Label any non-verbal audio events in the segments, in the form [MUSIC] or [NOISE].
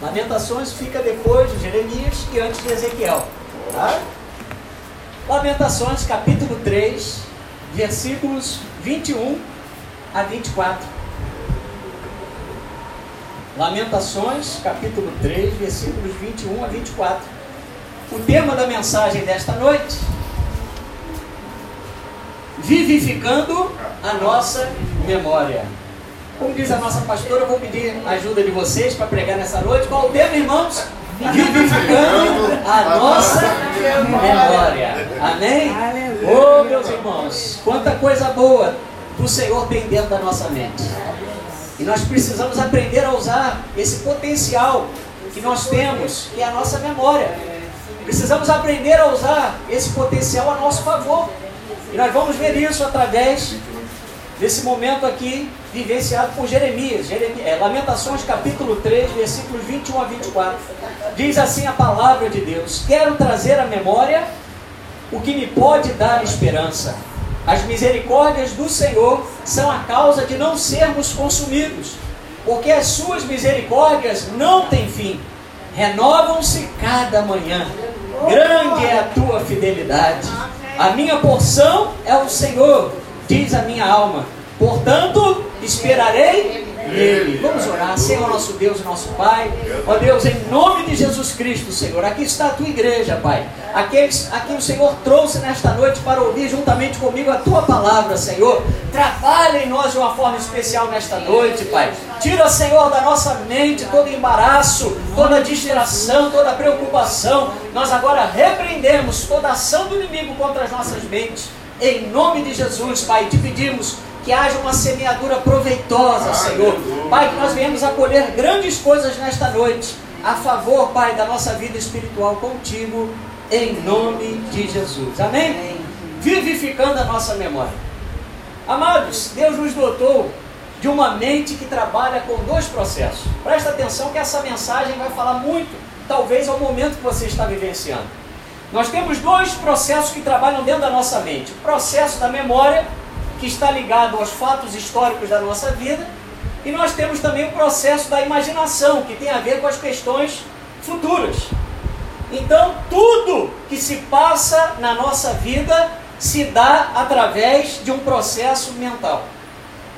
Lamentações fica depois de Jeremias e antes de Ezequiel. Tá? Lamentações, capítulo 3, versículos 21 a 24. Lamentações, capítulo 3, versículos 21 a 24. O tema da mensagem desta noite: Vivificando a nossa memória. Como diz a nossa pastora, eu vou pedir a ajuda de vocês para pregar nessa noite. Qual o tema, irmãos? Vivificando a nossa memória. Amém? Oh, meus irmãos, quanta coisa boa do Senhor tem dentro da nossa mente. E nós precisamos aprender a usar esse potencial que nós temos, que é a nossa memória. Precisamos aprender a usar esse potencial a nosso favor. E nós vamos ver isso através desse momento aqui vivenciado por Jeremias. Jeremias é, Lamentações capítulo 3, versículos 21 a 24. Diz assim a palavra de Deus: Quero trazer à memória o que me pode dar esperança. As misericórdias do Senhor são a causa de não sermos consumidos, porque as suas misericórdias não têm fim, renovam-se cada manhã. Grande é a tua fidelidade. A minha porção é o Senhor diz a minha alma. Portanto, esperarei nele. Vamos orar, Senhor nosso Deus e nosso Pai. Ó Deus, em nome de Jesus Cristo, Senhor, aqui está a tua igreja, Pai. Aqueles a quem o Senhor trouxe nesta noite para ouvir juntamente comigo a tua palavra, Senhor. Trabalha em nós de uma forma especial nesta noite, Pai. Tira, Senhor, da nossa mente todo embaraço, toda distração, toda preocupação. Nós agora repreendemos toda ação do inimigo contra as nossas mentes em nome de Jesus, Pai, te pedimos que haja uma semeadura proveitosa, Senhor. Pai, que nós venhamos acolher grandes coisas nesta noite, a favor, Pai, da nossa vida espiritual contigo, em nome de Jesus. Amém? Vivificando a nossa memória. Amados, Deus nos dotou de uma mente que trabalha com dois processos. Presta atenção que essa mensagem vai falar muito, talvez, ao momento que você está vivenciando. Nós temos dois processos que trabalham dentro da nossa mente: o processo da memória, que está ligado aos fatos históricos da nossa vida, e nós temos também o processo da imaginação, que tem a ver com as questões futuras. Então, tudo que se passa na nossa vida se dá através de um processo mental.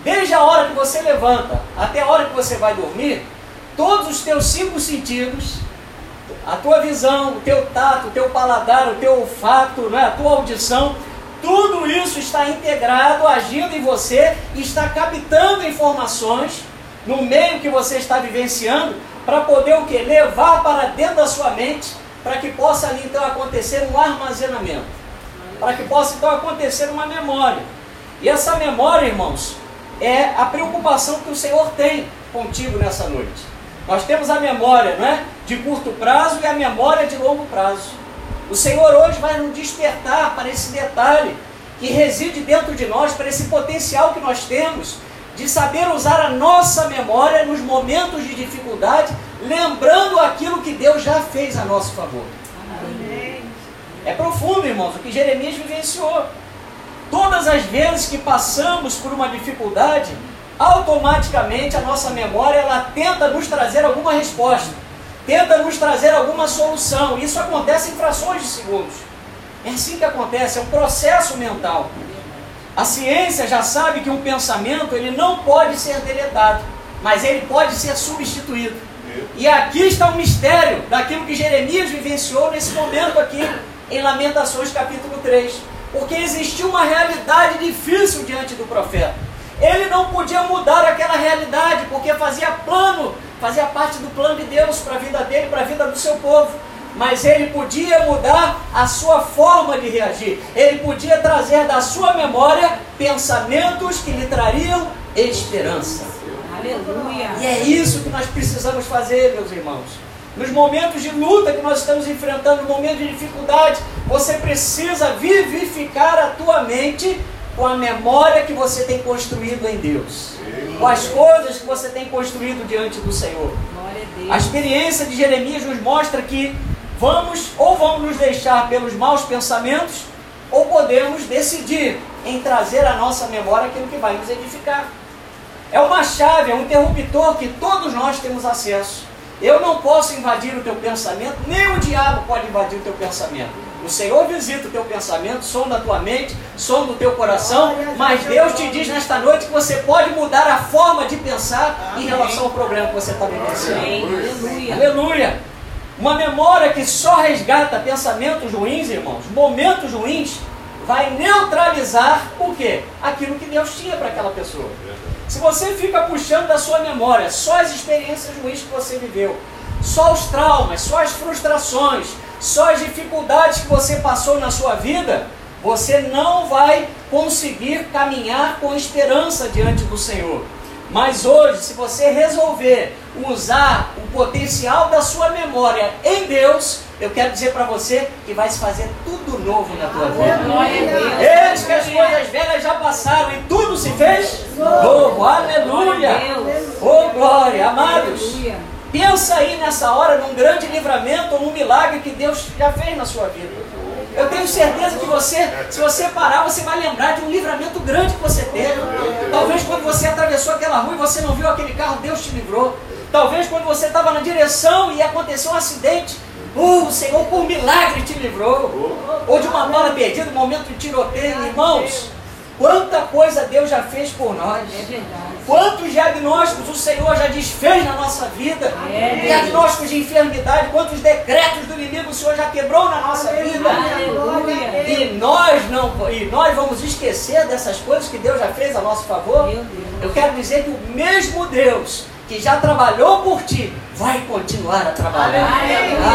Desde a hora que você levanta até a hora que você vai dormir, todos os teus cinco sentidos a tua visão, o teu tato, o teu paladar, o teu olfato, né, a tua audição, tudo isso está integrado, agindo em você, está captando informações no meio que você está vivenciando, para poder o que? Levar para dentro da sua mente, para que possa ali então acontecer um armazenamento, para que possa então acontecer uma memória. E essa memória, irmãos, é a preocupação que o Senhor tem contigo nessa noite. Nós temos a memória não é? de curto prazo e a memória de longo prazo. O Senhor hoje vai nos despertar para esse detalhe que reside dentro de nós, para esse potencial que nós temos de saber usar a nossa memória nos momentos de dificuldade, lembrando aquilo que Deus já fez a nosso favor. Amém. É profundo, irmãos, o que Jeremias vivenciou. Todas as vezes que passamos por uma dificuldade, automaticamente a nossa memória ela tenta nos trazer alguma resposta, tenta nos trazer alguma solução. Isso acontece em frações de segundos. É assim que acontece, é um processo mental. A ciência já sabe que um pensamento ele não pode ser deletado, mas ele pode ser substituído. E aqui está o mistério daquilo que Jeremias vivenciou nesse momento aqui, em Lamentações capítulo 3. Porque existiu uma realidade difícil diante do profeta. Ele não podia mudar aquela realidade, porque fazia plano, fazia parte do plano de Deus para a vida dele, para a vida do seu povo. Mas ele podia mudar a sua forma de reagir. Ele podia trazer da sua memória pensamentos que lhe trariam esperança. Aleluia. E é isso que nós precisamos fazer, meus irmãos. Nos momentos de luta que nós estamos enfrentando, no momento de dificuldade, você precisa vivificar a tua mente com a memória que você tem construído em Deus, com as coisas que você tem construído diante do Senhor. A, experiência de Jeremias nos mostra que vamos ou vamos nos deixar pelos maus pensamentos, ou podemos decidir em trazer à nossa memória aquilo que vai nos edificar. É uma chave, é um interruptor que todos nós temos acesso. Eu não posso invadir o teu pensamento, nem o diabo pode invadir o teu pensamento. O Senhor visita o teu pensamento, sonda a tua mente, sonda o teu coração, mas Deus te diz nesta noite que você pode mudar a forma de pensar em relação ao problema que você está vivenciando. Aleluia. Aleluia. Uma memória que só resgata pensamentos ruins, irmãos, momentos ruins, vai neutralizar o quê? Aquilo que Deus tinha para aquela pessoa. Se você fica puxando da sua memória só as experiências ruins que você viveu, só os traumas, só as frustrações, só as dificuldades que você passou na sua vida, você não vai conseguir caminhar com esperança diante do Senhor. Mas hoje, se você resolver usar o potencial da sua memória em Deus, eu quero dizer para você que vai se fazer tudo novo na tua vida. Eis que as coisas velhas já passaram e tudo se fez novo. Aleluia! Oh glória, amados. Pensa aí nessa hora num grande livramento ou num milagre que Deus já fez na sua vida. Eu tenho certeza que você, se você parar, você vai lembrar de um livramento grande que você teve. Talvez quando você atravessou aquela rua e você não viu aquele carro, Deus te livrou. Talvez quando você estava na direção e aconteceu um acidente, oh, o Senhor por milagre te livrou. Ou de uma bala perdida, um momento de tiroteio, irmãos. Quanta coisa Deus já fez por nós. É verdade. Quantos diagnósticos o Senhor já desfez na nossa vida? É. Diagnósticos de enfermidade, quantos decretos do inimigo o Senhor já quebrou na nossa vida? Aleluia. E nós não, e nós vamos esquecer dessas coisas que Deus já fez a nosso favor? Eu quero dizer que o mesmo Deus que já trabalhou por ti vai continuar a trabalhar.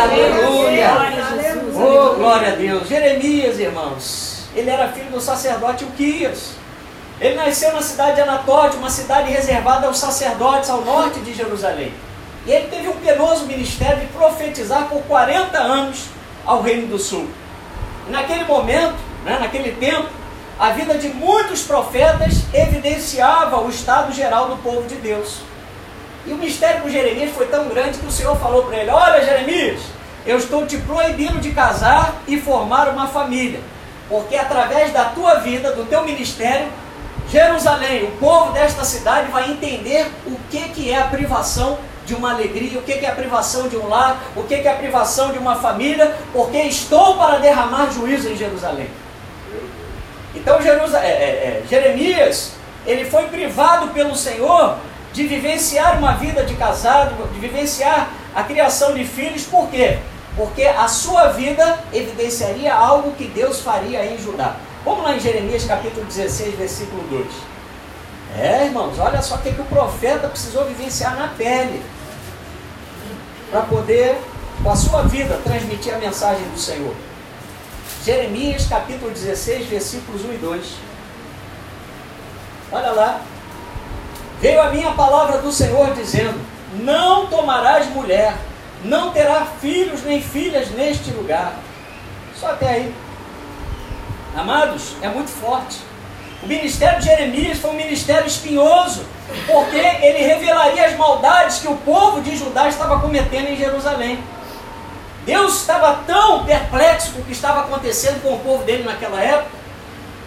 Aleluia. Aleluia. Oh, glória a Deus. Jeremias, irmãos ele era filho do sacerdote Uquias. Ele nasceu na cidade de Anatote, uma cidade reservada aos sacerdotes ao norte de Jerusalém. E ele teve um penoso ministério de profetizar por 40 anos ao Reino do Sul. E naquele momento, né, naquele tempo, a vida de muitos profetas evidenciava o estado geral do povo de Deus. E o mistério com Jeremias foi tão grande que o Senhor falou para ele: Olha, Jeremias, eu estou te proibindo de casar e formar uma família porque através da tua vida, do teu ministério, Jerusalém, o povo desta cidade vai entender o que, que é a privação de uma alegria, o que, que é a privação de um lar, o que, que é a privação de uma família, porque estou para derramar juízo em Jerusalém. Então é, é, é, Jeremias, ele foi privado pelo Senhor de vivenciar uma vida de casado, de vivenciar a criação de filhos, por quê? Porque a sua vida evidenciaria algo que Deus faria em Judá. Vamos lá em Jeremias capítulo 16, versículo 2. É, irmãos, olha só o que, que o profeta precisou vivenciar na pele para poder, com a sua vida, transmitir a mensagem do Senhor. Jeremias capítulo 16, versículos 1 e 2. Olha lá. Veio a minha palavra do Senhor dizendo: Não tomarás mulher não terá filhos nem filhas neste lugar. Só até aí. Amados, é muito forte. O ministério de Jeremias foi um ministério espinhoso, porque ele revelaria as maldades que o povo de Judá estava cometendo em Jerusalém. Deus estava tão perplexo com o que estava acontecendo com o povo dele naquela época,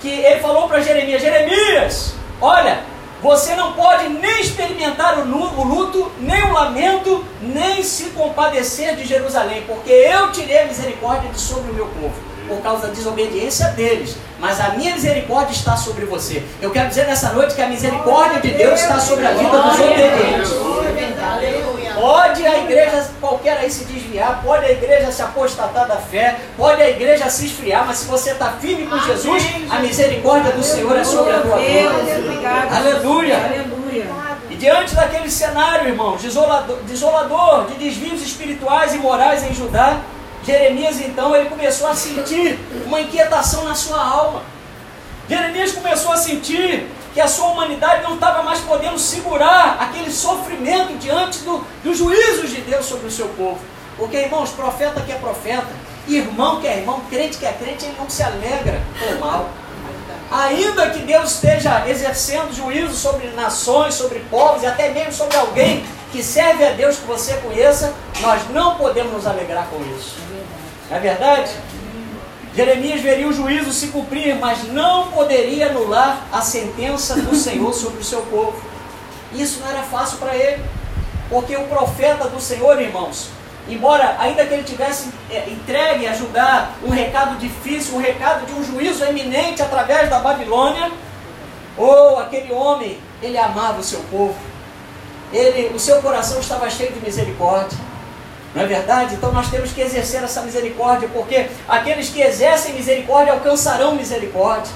que ele falou para Jeremias: Jeremias, olha, você não pode nem experimentar o luto, nem o lamento, nem se compadecer de Jerusalém, porque eu tirei a misericórdia de sobre o meu povo, por causa da desobediência deles. Mas a minha misericórdia está sobre você. Eu quero dizer nessa noite que a misericórdia de Deus está sobre a vida dos obedientes. Pode a igreja qualquer aí se desviar, pode a igreja se apostatar da fé, pode a igreja se esfriar, mas se você está firme com Jesus, a misericórdia do Senhor é sobre a tua vida. Aleluia. E diante daquele cenário, irmãos, desolador, desolador de desvios espirituais e morais em Judá, Jeremias então ele começou a sentir uma inquietação na sua alma. Jeremias começou a sentir que a sua humanidade não estava mais podendo segurar aquele sofrimento diante do, dos juízos de Deus sobre o seu povo. Porque, irmãos, profeta que é profeta, irmão que é irmão, crente que é crente, ele não se alegra com o mal. Ainda que Deus esteja exercendo juízo sobre nações, sobre povos e até mesmo sobre alguém que serve a Deus que você conheça, nós não podemos nos alegrar com isso. É verdade? Jeremias veria o juízo se cumprir, mas não poderia anular a sentença do Senhor sobre o seu povo. Isso não era fácil para ele. Porque o profeta do Senhor, irmãos, embora ainda que ele tivesse é, entregue a Judá um recado difícil, um recado de um juízo eminente através da Babilônia, ou oh, aquele homem, ele amava o seu povo. Ele, o seu coração estava cheio de misericórdia. Não é verdade? Então nós temos que exercer essa misericórdia, porque aqueles que exercem misericórdia alcançarão misericórdia.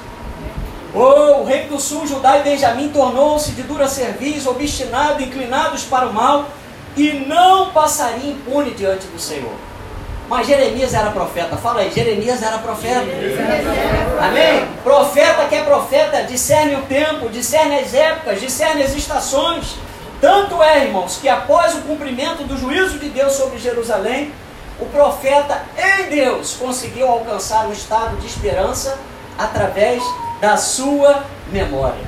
Oh, o rei do sul, Judá e Benjamim, tornou-se de dura cerviz, obstinado, inclinados para o mal, e não passaria impune diante do Senhor. Mas Jeremias era profeta. Fala aí, Jeremias era profeta. Amém? Profeta que é profeta, discerne o tempo, discerne as épocas, discerne as estações. Tanto é, irmãos, que após o cumprimento do juízo de Deus sobre Jerusalém, o profeta em Deus conseguiu alcançar um estado de esperança através da sua memória.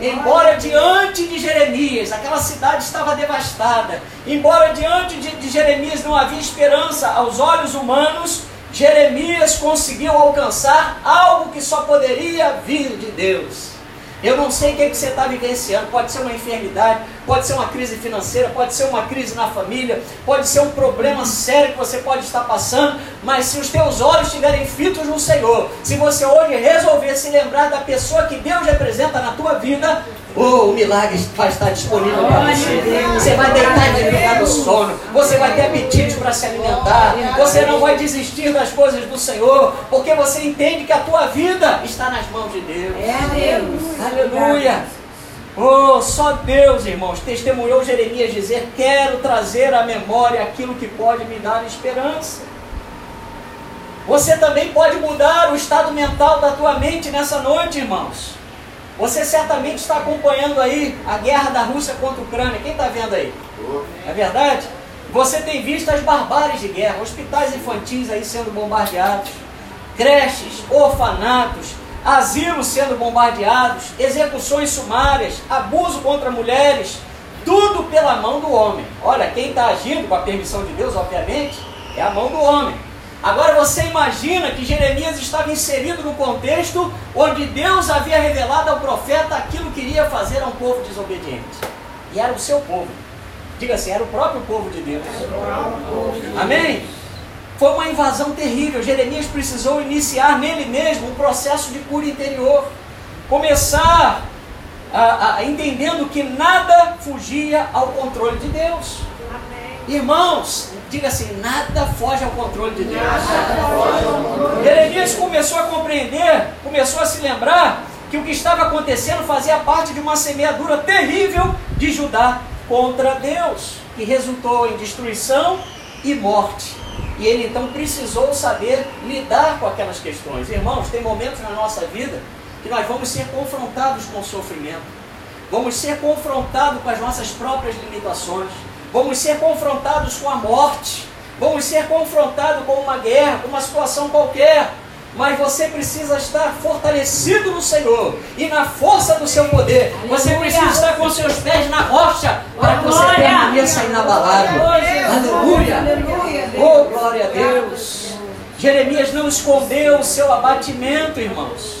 Embora diante de Jeremias aquela cidade estava devastada, embora diante de, de, Jeremias não havia esperança aos olhos humanos, Jeremias conseguiu alcançar algo que só poderia vir de Deus. Eu não sei o que, é que você está vivenciando. Pode ser uma enfermidade, pode ser uma crise financeira, pode ser uma crise na família, pode ser um problema sério que você pode estar passando. Mas se os teus olhos estiverem fitos no Senhor, se você hoje resolver se lembrar da pessoa que Deus representa na tua vida, Oh, o milagre vai estar disponível para você. Você vai deitar e vai pegar no sono. Você vai ter apetite para se alimentar. Você não vai desistir das coisas do Senhor, porque você entende que a tua vida está nas mãos de Deus. É Deus. Aleluia. Oh, só Deus, irmãos, testemunhou Jeremias dizer: Quero trazer à memória aquilo que pode me dar esperança. Você também pode mudar o estado mental da tua mente nessa noite, irmãos. Você certamente está acompanhando aí a guerra da Rússia contra a Ucrânia. Quem está vendo aí? É verdade? Você tem visto as barbáries de guerra, hospitais infantis aí sendo bombardeados, creches, orfanatos, asilos sendo bombardeados, execuções sumárias, abuso contra mulheres, tudo pela mão do homem. Olha, quem está agindo com a permissão de Deus, obviamente, é a mão do homem. Agora você imagina que Jeremias estava inserido no contexto onde Deus havia revelado ao profeta aquilo que iria fazer a um povo desobediente. E era o seu povo. Diga assim, era o próprio povo de Deus. Amém? Foi uma invasão terrível. Jeremias precisou iniciar nele mesmo um processo de cura interior. Começar a, a, entendendo que nada fugia ao controle de Deus. Irmãos, diga assim: nada foge ao controle de Deus. Jeremias começou a compreender, começou a se lembrar que o que estava acontecendo fazia parte de uma semeadura terrível de Judá contra Deus, que resultou em destruição e morte. E ele então precisou saber lidar com aquelas questões. Irmãos, tem momentos na nossa vida que nós vamos ser confrontados com o sofrimento, vamos ser confrontados com as nossas próprias limitações vamos ser confrontados com a morte, vamos ser confrontados com uma guerra, com uma situação qualquer. Mas você precisa estar fortalecido no Senhor e na força do seu poder. Você precisa estar com seus pés na rocha para que você permaneça inabalável. Aleluia! Oh, glória a Deus! Jeremias não escondeu o seu abatimento, irmãos.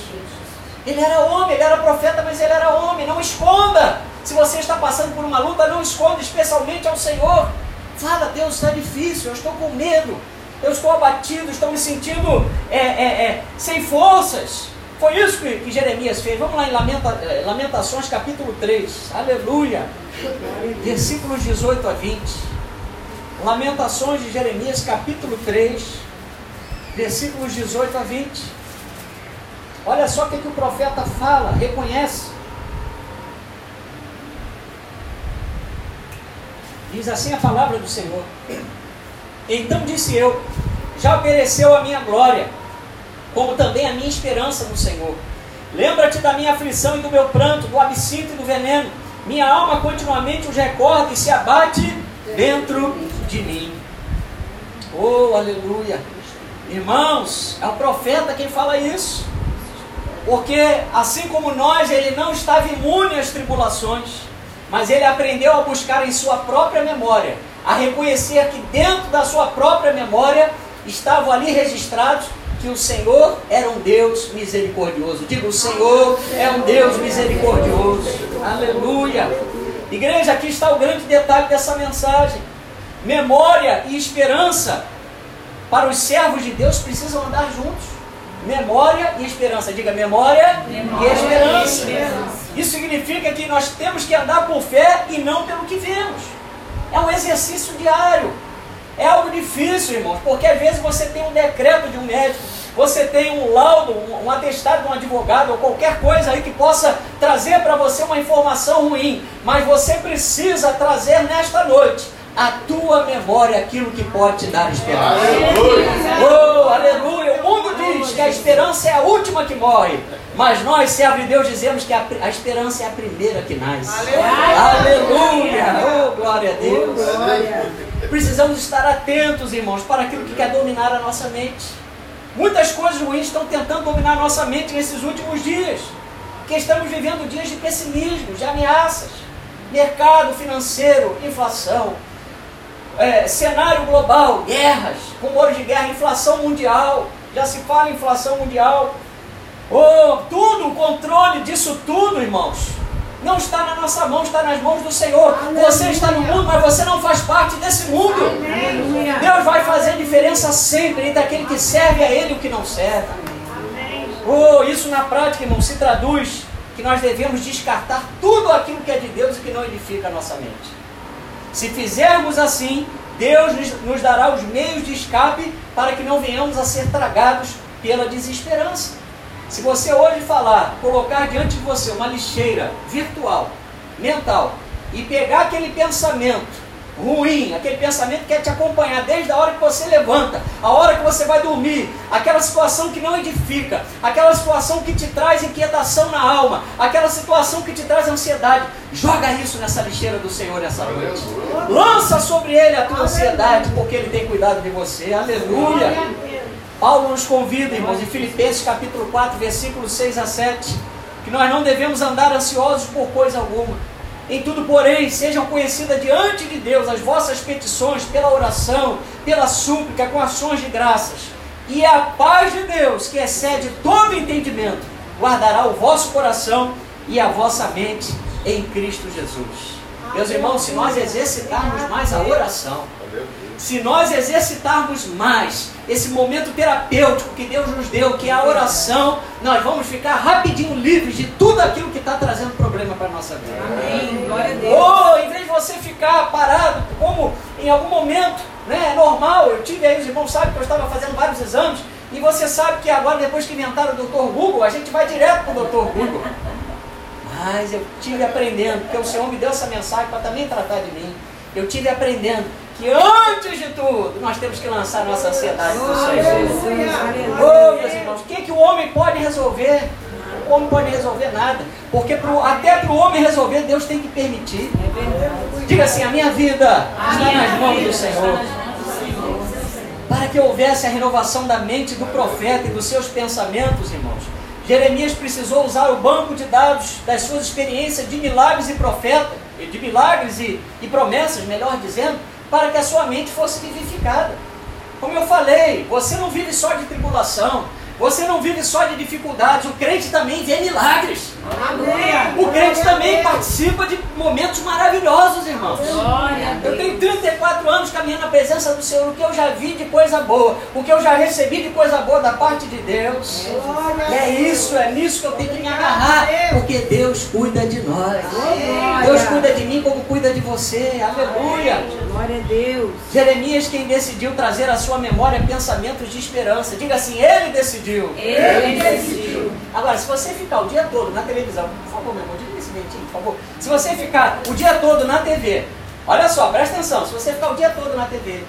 Ele era homem, ele era profeta, mas ele era homem. Não esconda. Se você está passando por uma luta, não esconda, especialmente ao Senhor. Fala, Deus, está difícil, eu estou com medo, eu estou abatido, estou me sentindo é, é, é, sem forças. Foi isso que, que, Jeremias fez. Vamos lá em Lamenta, é, Lamentações capítulo 3. Aleluia. Versículos 18 a 20. Lamentações de Jeremias capítulo 3. Versículos 18 a 20. Olha só o que, que o profeta fala, reconhece. Diz assim a palavra do Senhor. Então disse eu: Já pereceu a minha glória, como também a minha esperança no Senhor. Lembra-te da minha aflição e do meu pranto, do absinto e do veneno. Minha alma continuamente os recorda e se abate dentro de mim. Oh, aleluia! Irmãos, é o profeta quem fala isso. Porque assim como nós, ele não estava imune às tribulações mas ele aprendeu a buscar em sua própria memória, a reconhecer que dentro da sua própria memória estavam ali registrados que o Senhor era um Deus misericordioso. Diga, o Senhor é um Deus misericordioso. Aleluia. Igreja, aqui está o grande detalhe dessa mensagem. Memória e esperança para os servos de Deus precisam andar juntos. Memória e esperança. Diga memória, memória e, esperança. e esperança. Isso significa que nós temos que andar por fé e não pelo que vemos. É um exercício diário. É algo difícil, irmãos, porque às vezes você tem um decreto de um médico, você tem um laudo, um, um atestado de um advogado ou qualquer coisa aí que possa trazer para você uma informação ruim, mas você precisa trazer nesta noite a tua memória aquilo que pode te dar esperança. Aleluia! Oh, aleluia! O mundo que a esperança é a última que morre, mas nós, servos de Deus, dizemos que a, a esperança é a primeira que nasce. Aleluia! aleluia. Oh, glória a Deus! Oh, Precisamos estar atentos, irmãos, para aquilo que quer dominar a nossa mente. Muitas coisas ruins estão tentando dominar a nossa mente nesses últimos dias, que estamos vivendo dias de pessimismo, de ameaças, mercado financeiro, inflação, é, cenário global, guerras, rumores de guerra, inflação mundial, já se fala em inflação mundial. Oh, tudo, o controle disso tudo, irmãos, não está na nossa mão, está nas mãos do Senhor. Aleluia. Você está no mundo, mas você não faz parte desse mundo. Aleluia. Deus vai fazer diferença sempre entre aquele que serve a Ele e o que não serve. Oh, isso na prática, irmão, se traduz que nós devemos descartar tudo aquilo que é de Deus e que não edifica a nossa mente. Se fizermos assim, Deus nos dará os meios de escape para que não venhamos a ser tragados pela desesperança. Se você hoje falar, colocar diante de você uma lixeira virtual, mental, e pegar aquele pensamento ruim, aquele pensamento que quer te acompanhar desde a hora que você levanta, a hora que você vai dormir, aquela situação que não edifica, aquela situação que te traz inquietação na alma, aquela situação que te traz ansiedade, joga isso nessa lixeira do Senhor essa noite. Lança sobre ele a tua ansiedade, porque ele tem cuidado de você. Aleluia. Paulo nos convida, irmãos, em Filipenses capítulo 4, versículos 6 a 7, que nós não devemos andar ansiosos por coisa alguma em tudo, porém, sejam conhecidas diante de Deus as vossas petições pela oração, pela súplica, com ações de graças. E a paz de Deus, que excede todo entendimento, guardará o vosso coração e a vossa mente em Cristo Jesus. Meus irmãos, se nós exercitarmos mais a oração, se nós exercitarmos mais esse momento terapêutico que Deus nos deu, que é a oração, nós vamos ficar rapidinho livres de tudo aquilo que está trazendo problema para a nossa vida. Amém. Glória a Deus. Ou, em vez de você ficar parado, como em algum momento, né, é normal, eu tive aí, os irmãos sabem que eu estava fazendo vários exames, e você sabe que agora, depois que inventaram o Dr. Google, a gente vai direto para o Dr. Google. Mas eu tive aprendendo, porque o Senhor me deu essa mensagem para também tratar de mim. Eu tive aprendendo que antes de tudo nós temos que lançar nossa ansiedade no Senhor. Oh, meus irmãos, o que, que o homem pode resolver? O homem pode resolver nada. Porque pro, até para o homem resolver, Deus tem que permitir. Diga assim: a minha vida está nas mãos do Senhor. Para que houvesse a renovação da mente do profeta e dos seus pensamentos, irmãos. Jeremias precisou usar o banco de dados das suas experiências de milagres e profeta, de milagres e, e promessas, melhor dizendo, para que a sua mente fosse vivificada. Como eu falei, você não vive só de tribulação, você não vive só de dificuldades, o crente também vê milagres. O crente também participa de momentos maravilhosos, irmãos. Eu tenho 34 anos caminhando na presença do Senhor. O que eu já vi de coisa boa, o que eu já recebi de coisa boa da parte de Deus. E é isso, é nisso que eu tenho que me agarrar. Porque Deus cuida de nós. Deus cuida de mim como cuida de você. Aleluia. Glória a Deus. Jeremias, quem decidiu trazer à sua memória pensamentos de esperança. Diga assim, ele decidiu. Ele decidiu. Agora, se você ficar o dia todo na televisão, por favor, meu irmão, diga esse dentinho, por favor. Se você ficar o dia todo na TV, olha só, presta atenção, se você ficar o dia todo na TV,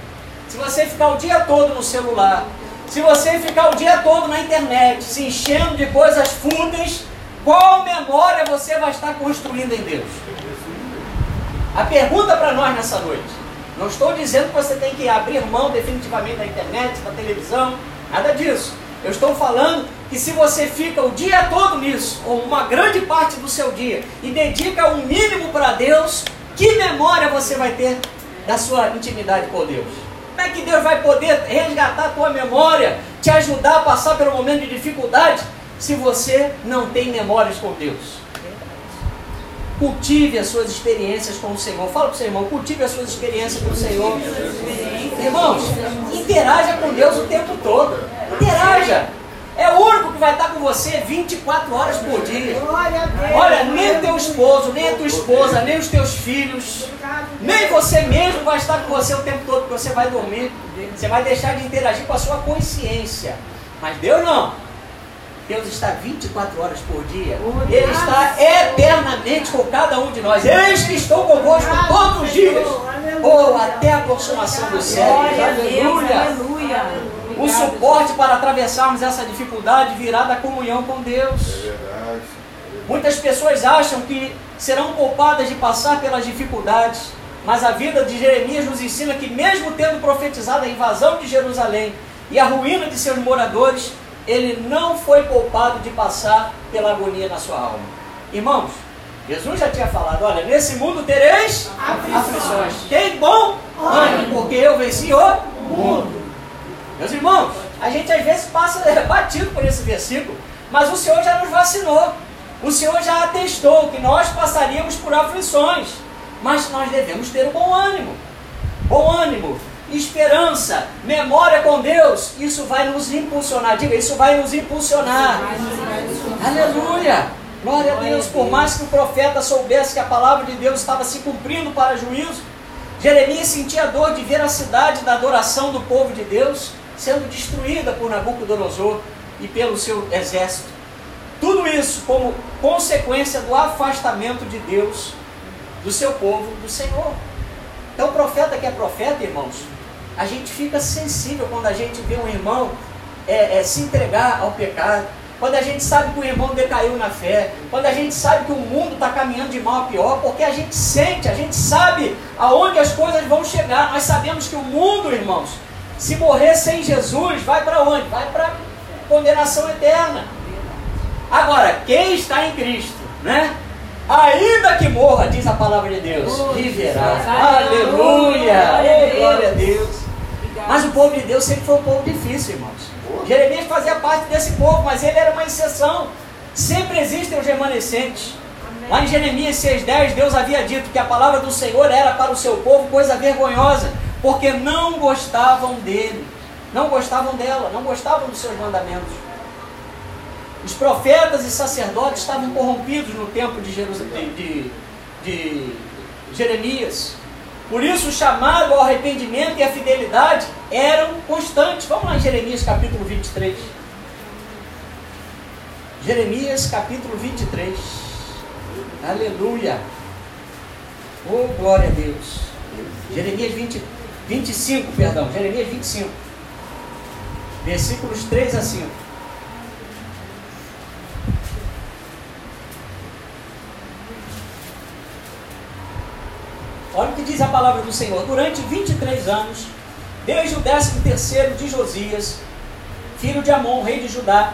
se você ficar o dia todo no celular, se você ficar o dia todo na internet, se enchendo de coisas fúteis, qual memória você vai estar construindo em Deus? A pergunta para nós nessa noite. Não estou dizendo que você tem que abrir mão definitivamente da internet, da televisão, nada disso. Eu estou falando que se você fica o dia todo nisso, ou uma grande parte do seu dia, e dedica um mínimo para Deus, que memória você vai ter da sua intimidade com Deus? Como é que Deus vai poder resgatar a tua memória, te ajudar a passar pelo momento de dificuldade, se você não tem memórias com Deus? Cultive as suas experiências com o Senhor. Fala para o seu irmão, cultive as suas experiências com o Senhor. Irmãos, interaja com Deus o tempo todo. Interaja. É o único que vai estar com você 24 horas por dia. Olha, nem o teu esposo, nem a tua esposa, nem os teus filhos, nem você mesmo vai estar com você o tempo todo, porque você vai dormir. Você vai deixar de interagir com a sua consciência. Mas Deus não. Deus está 24 horas por dia. Ele está eternamente com cada um de nós. Eis que estou convosco todos os dias. Ou até a consumação do céu. Aleluia. O suporte para atravessarmos essa dificuldade virá da comunhão com Deus. É Muitas pessoas acham que serão poupadas de passar pelas dificuldades. Mas a vida de Jeremias nos ensina que, mesmo tendo profetizado a invasão de Jerusalém e a ruína de seus moradores, ele não foi poupado de passar pela agonia na sua alma. Irmãos, Jesus já tinha falado: olha, nesse mundo tereis aflições. Tem bom ânimo, porque eu venci o mundo. Meus irmãos, a gente às vezes passa batido por esse versículo, mas o Senhor já nos vacinou. O Senhor já atestou que nós passaríamos por aflições, mas nós devemos ter o bom ânimo. Bom ânimo esperança, memória com Deus, isso vai nos impulsionar. Diga, isso vai nos impulsionar. Aleluia! Glória a Deus. Por mais que o profeta soubesse que a palavra de Deus estava se cumprindo para juízo, Jeremias sentia dor de ver a cidade da adoração do povo de Deus sendo destruída por Nabucodonosor e pelo seu exército. Tudo isso como consequência do afastamento de Deus do seu povo, do Senhor. Então, o profeta que é profeta, irmãos, a gente fica sensível quando a gente vê um irmão é, é, se entregar ao pecado, quando a gente sabe que o irmão decaiu na fé, quando a gente sabe que o mundo está caminhando de mal a pior, porque a gente sente, a gente sabe aonde as coisas vão chegar. Nós sabemos que o mundo, irmãos, se morrer sem Jesus, vai para onde? Vai para condenação eterna. Agora, quem está em Cristo, né? Ainda que morra, diz a palavra de Deus, viverá. Aleluia! Glória a Deus. Mas o povo de Deus sempre foi um povo difícil, irmãos. Jeremias fazia parte desse povo, mas ele era uma exceção. Sempre existem os remanescentes. Lá em Jeremias 6,10, Deus havia dito que a palavra do Senhor era para o seu povo coisa vergonhosa, porque não gostavam dele, não gostavam dela, não gostavam dos seus mandamentos. Os profetas e sacerdotes estavam corrompidos no tempo de, Jerusalém, de, de Jeremias. Por isso, o chamado ao arrependimento e a fidelidade eram constantes. Vamos lá em Jeremias capítulo 23. Jeremias capítulo 23. Aleluia. Oh, glória a Deus. Jeremias 20, 25, perdão. Jeremias 25. Versículos 3 a 5. Olha o que diz a palavra do Senhor. Durante 23 anos, desde o 13 terceiro de Josias, filho de Amon, rei de Judá,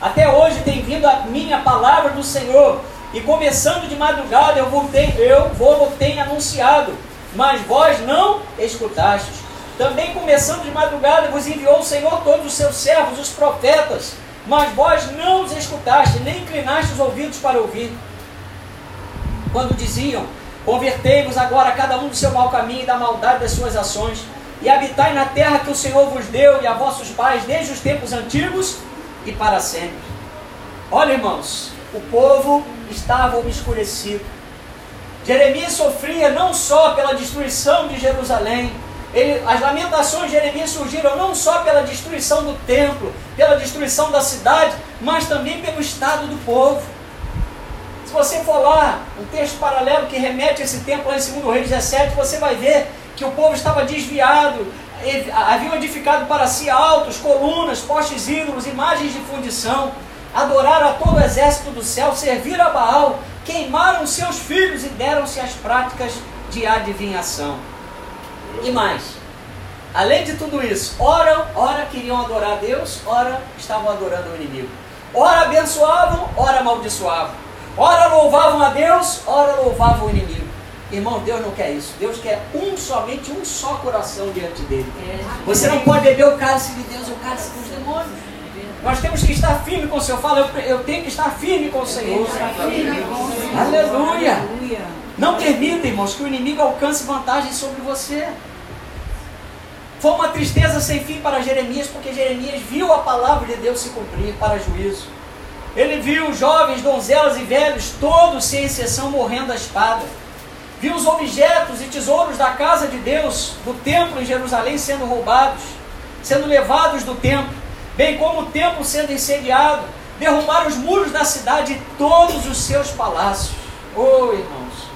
até hoje tem vindo a minha palavra do Senhor, e começando de madrugada eu voltei, eu vou tenho anunciado, mas vós não escutastes. Também começando de madrugada vos enviou o Senhor todos os seus servos, os profetas, mas vós não os escutastes, nem inclinaste os ouvidos para ouvir. Quando diziam, Convertei-vos agora cada um do seu mau caminho e da maldade das suas ações, e habitai na terra que o Senhor vos deu e a vossos pais desde os tempos antigos e para sempre. Olha, irmãos, o povo estava obscurecido. Jeremias sofria não só pela destruição de Jerusalém, ele, as lamentações de Jeremias surgiram não só pela destruição do templo, pela destruição da cidade, mas também pelo estado do povo. Se você for lá, um texto paralelo que remete a esse tempo lá em 2 Reis 17, você vai ver que o povo estava desviado, haviam edificado para si altos, colunas, postes ídolos, imagens de fundição, adoraram a todo o exército do céu, serviram a Baal, queimaram seus filhos e deram-se às práticas de adivinhação. E mais, além de tudo isso, ora, ora queriam adorar a Deus, ora estavam adorando o inimigo. Ora abençoavam, ora amaldiçoavam. Ora louvavam a Deus, ora louvavam o inimigo. Irmão, Deus não quer isso. Deus quer um somente um só coração diante dele. Você não pode beber o cálice de Deus, o cálice dos demônios. Nós temos que estar firme com o Senhor. Fala, eu, eu tenho que estar firme com o Senhor. Aleluia. Aleluia. Não permita, irmãos, que o inimigo alcance vantagem sobre você. Foi uma tristeza sem fim para Jeremias, porque Jeremias viu a palavra de Deus se cumprir para juízo. Ele viu jovens, donzelas e velhos, todos sem exceção, morrendo à espada. Viu os objetos e tesouros da casa de Deus, do templo em Jerusalém, sendo roubados, sendo levados do templo, bem como o templo sendo incendiado, derrubar os muros da cidade e todos os seus palácios. Oh, irmãos,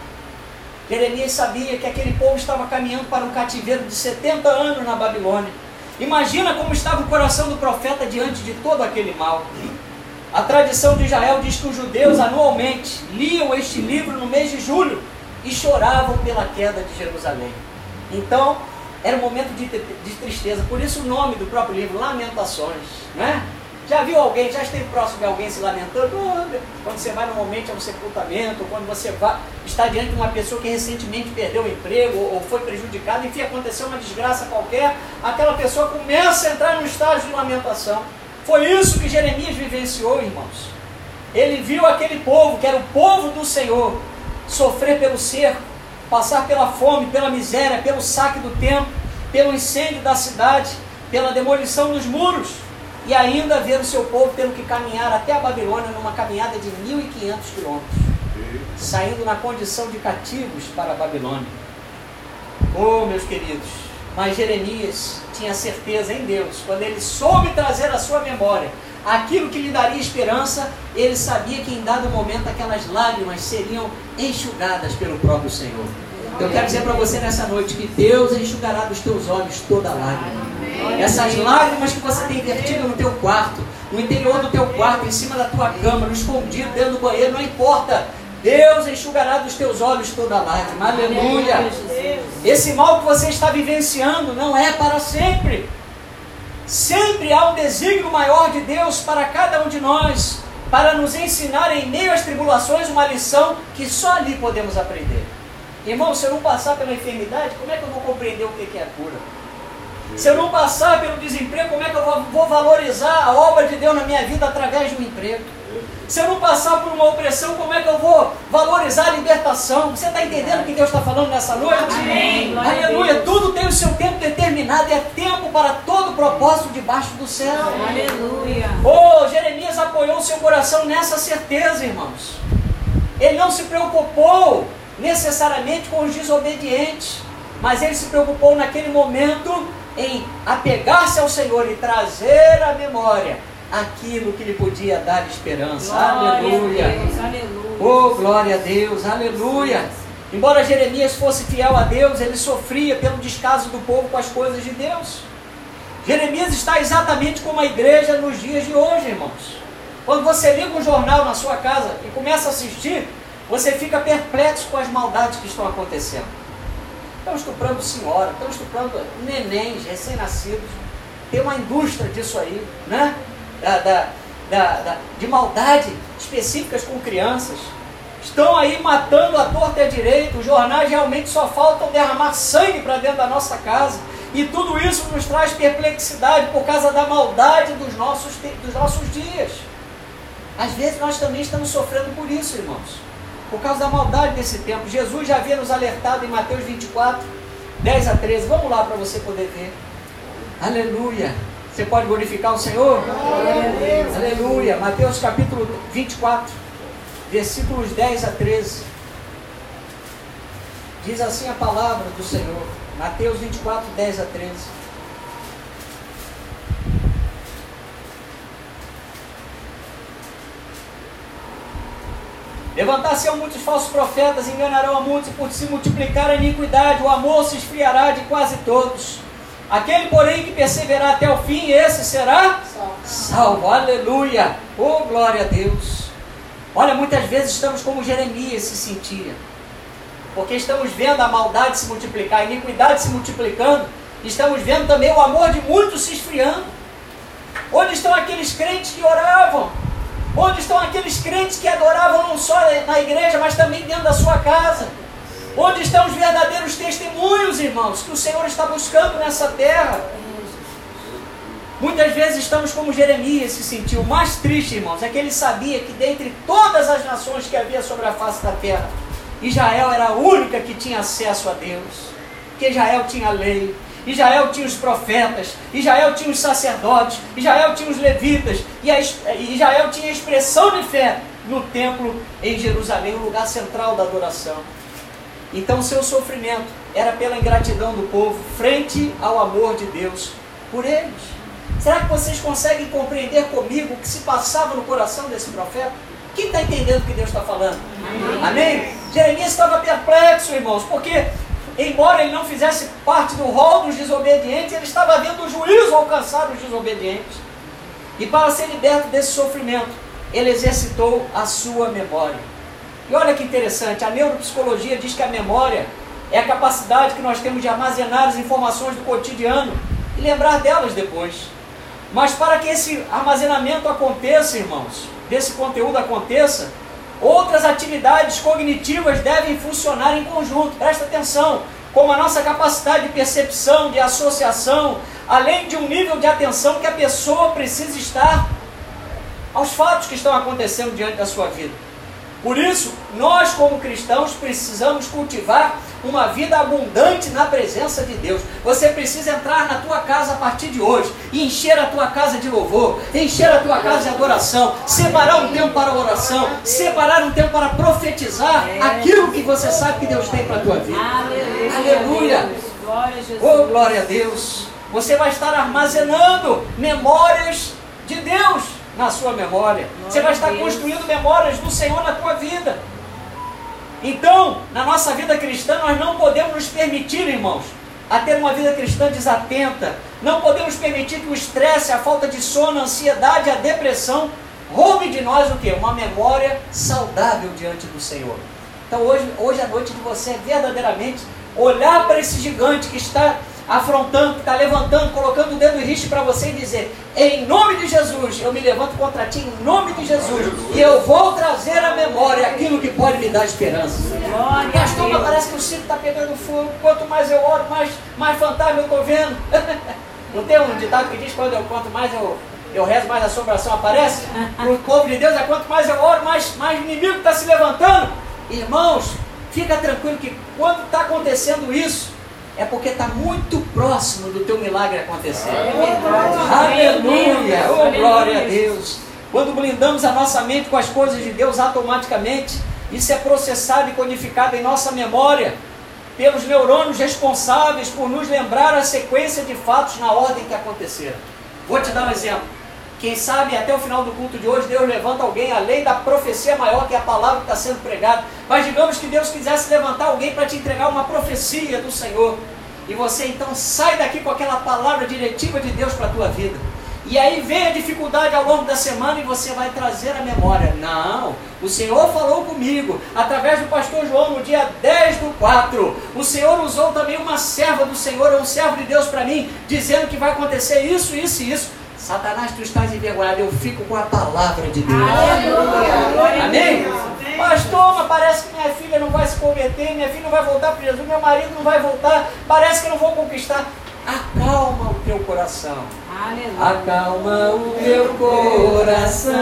Jeremias sabia que aquele povo estava caminhando para um cativeiro de 70 anos na Babilônia. Imagina como estava o coração do profeta diante de todo aquele mal. A tradição de Israel diz que os judeus anualmente liam este livro no mês de julho e choravam pela queda de Jerusalém. Então, era um momento de, de tristeza. Por isso o nome do próprio livro, Lamentações. Né? Já viu alguém, já esteve próximo de alguém se lamentando? Quando você vai normalmente a um sepultamento, quando você vai, está diante de uma pessoa que recentemente perdeu o emprego ou foi prejudicada, enfim, aconteceu uma desgraça qualquer, aquela pessoa começa a entrar no estágio de lamentação. Foi isso que Jeremias vivenciou, irmãos. Ele viu aquele povo, que era o povo do Senhor, sofrer pelo cerco, passar pela fome, pela miséria, pelo saque do templo, pelo incêndio da cidade, pela demolição dos muros e ainda ver o seu povo tendo que caminhar até a Babilônia numa caminhada de 1.500 quilômetros, saindo na condição de cativos para a Babilônia. Oh, meus queridos, mas Jeremias tinha certeza em Deus, quando ele soube trazer à sua memória aquilo que lhe daria esperança, ele sabia que em dado momento aquelas lágrimas seriam enxugadas pelo próprio Senhor. Eu quero dizer para você nessa noite que Deus enxugará dos teus olhos toda lágrima. Essas lágrimas que você tem vertido no teu quarto, no interior do teu quarto, em cima da tua cama, no escondido, dentro do banheiro, não importa. Deus enxugará dos teus olhos toda lágrima. Aleluia. Esse mal que você está vivenciando não é para sempre. Sempre há um desígnio maior de Deus para cada um de nós, para nos ensinar em meio às tribulações uma lição que só ali podemos aprender. Irmão, se eu não passar pela enfermidade, como é que eu vou compreender o que é a cura? Se eu não passar pelo desemprego, como é que eu vou valorizar a obra de Deus na minha vida através de um emprego? Se eu não passar por uma opressão, como é que eu vou valorizar a libertação? Você está entendendo o que Deus está falando nessa noite? Amém. Aleluia. Tudo tem o seu tempo determinado. É tempo para todo propósito debaixo do céu. Aleluia. Oh, Jeremias apoiou seu coração nessa certeza, irmãos. Ele não se preocupou necessariamente com os desobedientes, mas ele se preocupou naquele momento em apegar-se ao Senhor e trazer à memória aquilo que lhe podia dar esperança. Glória aleluia. Deus, aleluia. Oh, glória a Deus, aleluia. Embora Jeremias fosse fiel a Deus, ele sofria pelo descaso do povo com as coisas de Deus. Jeremias está exatamente como a igreja nos dias de hoje, irmãos. Quando você liga um jornal na sua casa e começa a assistir, você fica perplexo com as maldades que estão acontecendo. Estão estuprando senhora, estão estuprando nenéns recém-nascidos. Tem uma indústria disso aí, né? Da, da, da, de maldade específicas com crianças. Estão aí matando a torta e a direita. Os jornais realmente só faltam derramar sangue para dentro da nossa casa. E tudo isso nos traz perplexidade por causa da maldade dos nossos, dos nossos dias. Às vezes nós também estamos sofrendo por isso, irmãos por causa da maldade desse tempo. Jesus já havia nos alertado em Mateus 24, 10 a 13. Vamos lá para você poder ver. Aleluia. Você pode glorificar o Senhor? Aleluia. Aleluia. Mateus capítulo 24, versículos 10 a 13. Diz assim a palavra do Senhor. Mateus 24, 10 a 13. Levantar-se-ão muitos falsos profetas, enganarão a muitos, e por se multiplicar a iniquidade, o amor se esfriará de quase todos. Aquele, porém, que perseverar até o fim, esse será salvo. salvo. Aleluia! Oh, glória a Deus! Olha, muitas vezes estamos como Jeremias se sentia, porque estamos vendo a maldade se multiplicar, a iniquidade se multiplicando, estamos vendo também o amor de muitos se esfriando. Onde estão aqueles crentes que oravam? Onde estão aqueles crentes que adoravam não só na igreja, mas também dentro da sua casa? Onde estão os verdadeiros testemunhos, irmãos, que o Senhor está buscando nessa terra? Muitas vezes estamos como Jeremias se sentiu. O mais triste, irmãos, é que ele sabia que dentre todas as nações que havia sobre a face da terra, Israel era a única que tinha acesso a Deus, que Israel tinha lei, Israel tinha os profetas, Israel tinha os sacerdotes, Israel tinha os levitas, e a, Israel tinha a expressão de fé no templo em Jerusalém, o lugar central da adoração. Então, seu sofrimento era pela ingratidão do povo, frente ao amor de Deus por eles. Será que vocês conseguem compreender comigo o que se passava no coração desse profeta? Quem está entendendo o que Deus está falando? Amém? Amém? Jeremias estava perplexo, irmãos, porque, embora ele não fizesse parte do rol dos desobedientes, ele estava vendo o juízo alcançar os desobedientes. E para ser liberto desse sofrimento, ele exercitou a sua memória. E olha que interessante, a neuropsicologia diz que a memória é a capacidade que nós temos de armazenar as informações do cotidiano e lembrar delas depois. Mas para que esse armazenamento aconteça, irmãos, desse conteúdo aconteça, outras atividades cognitivas devem funcionar em conjunto. Presta atenção, como a nossa capacidade de percepção, de associação, além de um nível de atenção que a pessoa precisa estar aos fatos que estão acontecendo diante da sua vida. Por isso, nós como cristãos precisamos cultivar uma vida abundante na presença de Deus. Você precisa entrar na tua casa a partir de hoje e encher a tua casa de louvor, encher a tua casa de adoração, separar um tempo para oração, separar um tempo para profetizar aquilo que você sabe que Deus tem para a tua vida. Aleluia! Oh, glória a Deus! Você vai estar armazenando memórias de Deus na sua memória. Você vai estar construindo memórias do Senhor na tua vida. Então, na nossa vida cristã, nós não podemos nos permitir, irmãos, a ter uma vida cristã desatenta. Não podemos permitir que o estresse, a falta de sono, a ansiedade, a depressão roube de nós o quê? Uma memória saudável diante do Senhor. Então hoje, hoje à noite de você é verdadeiramente olhar para esse gigante que está afrontando, está levantando, colocando o dedo em risco para você e dizer: Em nome de Jesus, eu me levanto contra ti, em nome de Jesus, e eu vou trazer à memória aquilo que pode me dar esperança. Pastor, mas parece que o circo está pegando fogo. Quanto mais eu oro, mais, mais fantasma eu estou vendo. [LAUGHS] Não tem um ditado que diz: quando eu, quanto mais eu, eu rezo, mais a assombração aparece? O povo de Deus é quanto mais eu oro, mais, mais inimigo está se levantando. Irmãos, fica tranquilo que quando está acontecendo isso, é porque está muito próximo do teu milagre acontecer. Aleluia! Oh, glória a Deus! Quando blindamos a nossa mente com as coisas de Deus, automaticamente isso é processado e codificado em nossa memória pelos neurônios responsáveis por nos lembrar a sequência de fatos na ordem que aconteceram. Vou te dar um exemplo. Quem sabe até o final do culto de hoje Deus levanta alguém além da profecia maior que é a palavra que está sendo pregada. Mas digamos que Deus quisesse levantar alguém para te entregar uma profecia do Senhor. E você então sai daqui com aquela palavra diretiva de Deus para a tua vida. E aí vem a dificuldade ao longo da semana e você vai trazer a memória. Não, o Senhor falou comigo através do pastor João no dia 10 do 4. O Senhor usou também uma serva do Senhor, um servo de Deus para mim, dizendo que vai acontecer isso, isso e isso. Satanás, tu estás envergonhado, eu fico com a palavra de Deus. Aleluia. Amém? Pastor, mas parece que minha filha não vai se converter, minha filha não vai voltar para Jesus, meu marido não vai voltar, parece que eu não vou conquistar. Acalma o teu coração. Aleluia. Acalma o teu coração.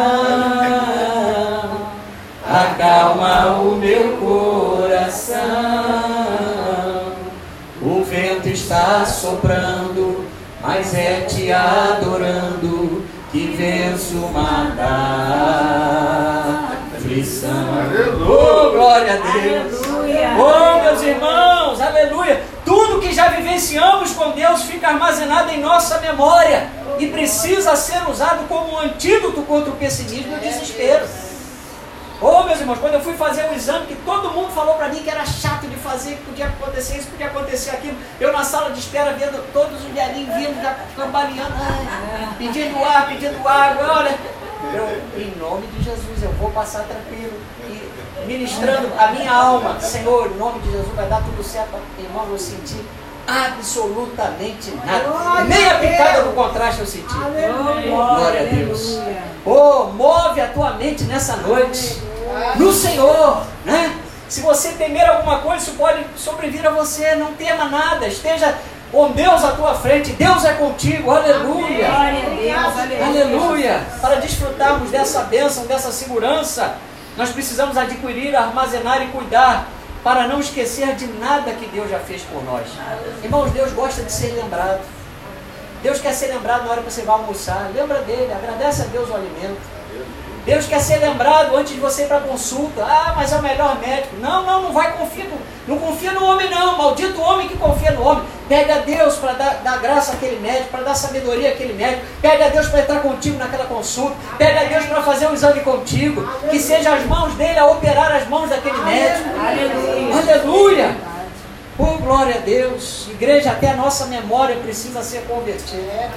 Acalma o meu coração. O vento está soprando mas é te adorando que venço uma aflição. Oh, glória a Deus! Aleluia. Oh, meus irmãos, aleluia! Tudo que já vivenciamos com Deus fica armazenado em nossa memória e precisa ser usado como um antídoto contra o pessimismo e o desespero. Ô oh, meus irmãos, quando eu fui fazer um exame que todo mundo falou para mim que era chato de fazer, que podia acontecer isso, podia acontecer aquilo, eu na sala de espera vendo todos os velhinhos vindo, já cambaleando, pedindo ar, pedindo água, olha. Eu, em nome de Jesus, eu vou passar tranquilo e ministrando a minha alma, Senhor, em nome de Jesus, vai dar tudo certo, irmão, eu senti absolutamente nada. Nem a picada do contraste eu senti. Glória a Deus. Oh, move a tua mente nessa noite. No Senhor, né? Se você temer alguma coisa, isso pode sobrevir a você. Não tema nada. Esteja com Deus à tua frente. Deus é contigo. Aleluia. Aleluia. Para desfrutarmos dessa bênção, dessa segurança, nós precisamos adquirir, armazenar e cuidar para não esquecer de nada que Deus já fez por nós. Irmãos, Deus gosta de ser lembrado. Deus quer ser lembrado na hora que você vai almoçar. Lembra dele, agradece a Deus o alimento. Deus quer ser lembrado antes de você ir para a consulta. Ah, mas é o melhor médico. Não, não, não vai confiar. Não, não confia no homem, não. Maldito homem que confia no homem. Pede a Deus para dar, dar, graça àquele médico, para dar sabedoria àquele médico. Pede a Deus para entrar contigo naquela consulta. Pede a Deus para fazer um exame contigo. Que seja as mãos dele a operar as mãos daquele médico. Aleluia. Aleluia. Oh, glória a Deus. Igreja, até a nossa memória precisa ser convertida.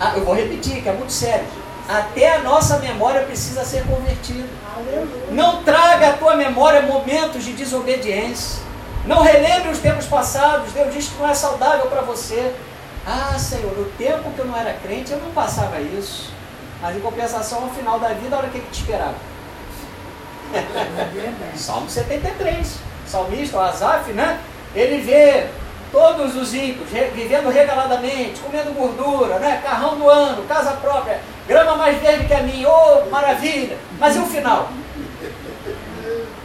Ah, eu vou repetir, que é muito sério até a nossa memória precisa ser convertida. Não traga à tua memória momentos de desobediência. Não relembre os tempos passados. Deus diz que não é saudável para você. Ah, Senhor, no tempo que eu não era crente, eu não passava isso. Mas em compensação, no final da vida, olha o que, que te esperava. [LAUGHS] Salmo 73. Salmista, o Azaf, né? Ele vê todos os ímpios vivendo regaladamente, comendo gordura, né? carrão do ano, casa própria, grama mais verde que a minha, oh, maravilha! Mas e o final?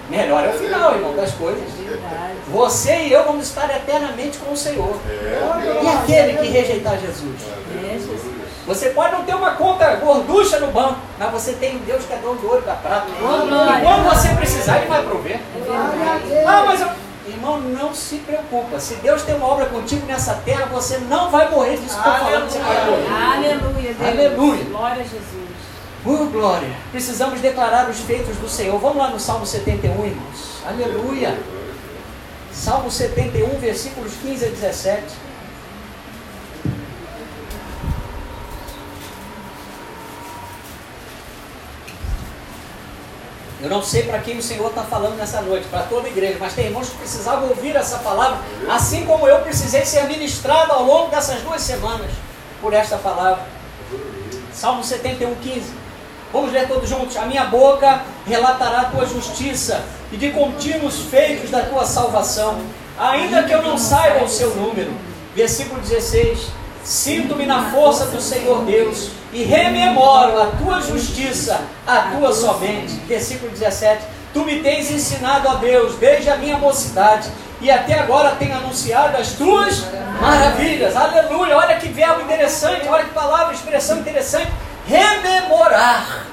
Melhor é o final, irmão, das coisas. Você e eu vamos estar eternamente com o Senhor. E aquele que rejeitar Jesus? Você pode não ter uma conta gorducha no banco, mas você tem um Deus que é dono do ouro da prata. E quando você precisar, Ele vai prover. Ah, mas eu... Irmão, não se preocupa. Se Deus tem uma obra contigo nessa terra, você não vai morrer disso que estou falando. Você vai morrer. Aleluia, Deus. Aleluia. Glória a Jesus. Oh, glória. Precisamos declarar os feitos do Senhor. Vamos lá no Salmo 71, irmãos. Aleluia. Salmo 71, versículos 15 a 17. Eu não sei para quem o Senhor está falando nessa noite, para toda a igreja, mas tem irmãos que precisavam ouvir essa palavra, assim como eu precisei ser ministrado ao longo dessas duas semanas por esta palavra. Salmo 71, 15. Vamos ler todos juntos. A minha boca relatará a tua justiça e de contínuos feitos da tua salvação, ainda que eu não saiba o seu número. Versículo 16. Sinto-me na força do Senhor Deus e rememoro a tua justiça, a tua somente. Versículo 17. Tu me tens ensinado, a Deus, desde a minha mocidade, e até agora tenho anunciado as tuas maravilhas. Aleluia! Olha que verbo interessante, olha que palavra, expressão interessante. Rememorar.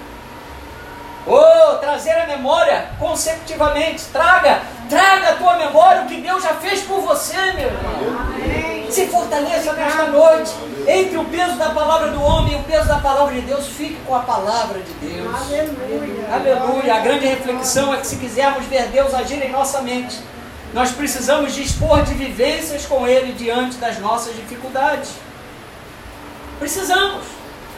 Oh, trazer a memória consecutivamente. Traga, traga a tua memória o que Deus já fez por você, meu irmão. Se fortaleça nesta noite. Entre o peso da palavra do homem e o peso da palavra de Deus, fique com a palavra de Deus. Aleluia. Aleluia. A grande reflexão é que se quisermos ver Deus agir em nossa mente, nós precisamos dispor de vivências com Ele diante das nossas dificuldades. Precisamos.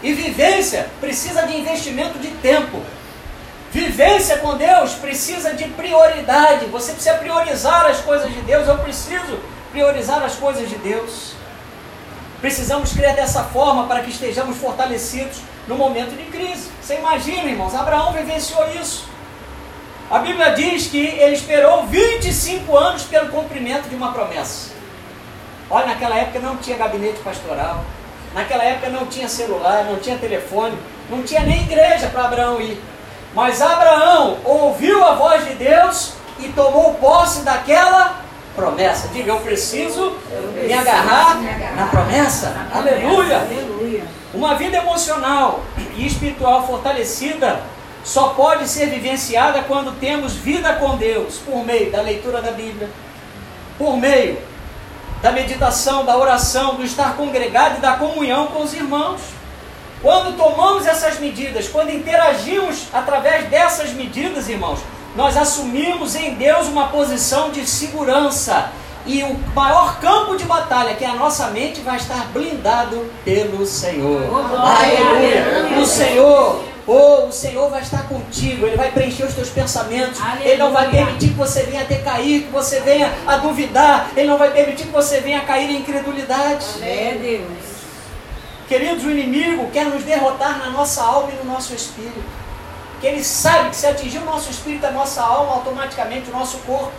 E vivência precisa de investimento de tempo. Vivência com Deus precisa de prioridade. Você precisa priorizar as coisas de Deus. Eu preciso priorizar as coisas de Deus. Precisamos crer dessa forma para que estejamos fortalecidos no momento de crise. Você imagina, irmãos, Abraão vivenciou isso. A Bíblia diz que ele esperou 25 anos pelo cumprimento de uma promessa. Olha, naquela época não tinha gabinete pastoral, naquela época não tinha celular, não tinha telefone, não tinha nem igreja para Abraão ir. Mas Abraão ouviu a voz de Deus e tomou posse daquela promessa. Diga, eu preciso me agarrar na promessa. Aleluia. Uma vida emocional e espiritual fortalecida só pode ser vivenciada quando temos vida com Deus, por meio da leitura da Bíblia, por meio da meditação, da oração, do estar congregado e da comunhão com os irmãos. Quando tomamos essas medidas, quando interagimos através dessas medidas, irmãos, nós assumimos em Deus uma posição de segurança. E o maior campo de batalha, que é a nossa mente, vai estar blindado pelo Senhor. Oh, Aleluia! O Senhor, oh, o Senhor vai estar contigo, Ele vai preencher os teus pensamentos, Aleluia. Ele não vai permitir que você venha a cair, que você venha a duvidar, Ele não vai permitir que você venha a cair em incredulidade. Deus. Queridos, o inimigo quer nos derrotar na nossa alma e no nosso espírito ele sabe que se atingir o nosso espírito, a nossa alma, automaticamente o nosso corpo,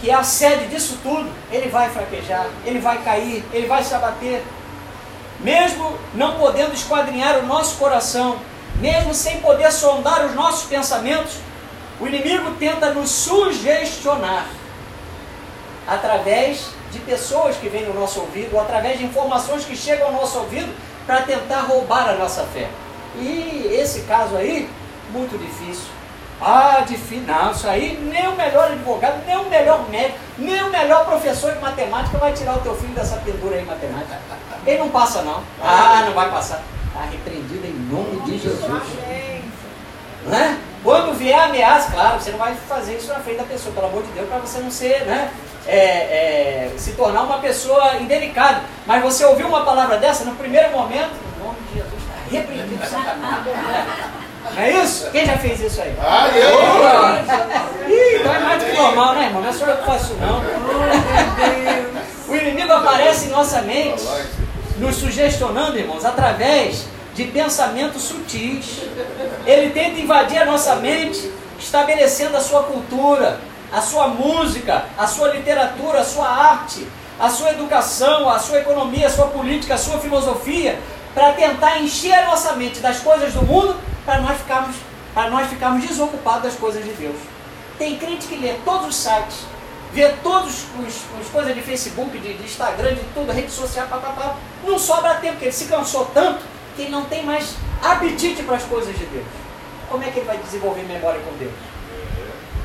que é a sede disso tudo, ele vai fraquejar, ele vai cair, ele vai se abater. Mesmo não podendo esquadrinhar o nosso coração, mesmo sem poder sondar os nossos pensamentos, O inimigo tenta nos sugestionar através de pessoas que vêm no nosso ouvido, ou através de informações que chegam ao nosso ouvido para tentar roubar a nossa fé. E esse caso aí, muito difícil. Ah. Não, isso aí nem o melhor advogado, nem o melhor médico, nem o melhor professor de matemática vai tirar o teu filho dessa pendura aí em matemática. Ele não passa não. Ah, não vai passar. Está repreendido em nome de Jesus. Né? Quando vier ameaça, claro, você não vai fazer isso na frente da pessoa, pelo amor de Deus, para você não ser, né? É, é, se tornar uma pessoa indelicada. Mas você ouviu uma palavra dessa, no primeiro momento, em nome de Jesus, está repreendido. [LAUGHS] Não é isso? Quem já fez isso aí? Ah, eu! Ih, então é mais do que normal, né, irmão? Não é só eu que faço isso, não. O inimigo aparece em nossa mente, nos sugestionando, irmãos, através de pensamentos sutis. Ele tenta invadir a nossa mente, estabelecendo a sua cultura, a sua música, a sua literatura, a sua arte, a sua educação, a sua economia, a sua política, a sua filosofia, para tentar encher a nossa mente das coisas do mundo, para nós ficarmos, para nós ficarmos desocupados das coisas de Deus. Tem crente que lê todos os sites, vê todos os, os coisas de Facebook, de, de, Instagram, de tudo, rede social, papapá. Não sobra tempo, porque ele se cansou tanto que ele não tem mais apetite para as coisas de Deus. Como é que ele vai desenvolver memória com Deus?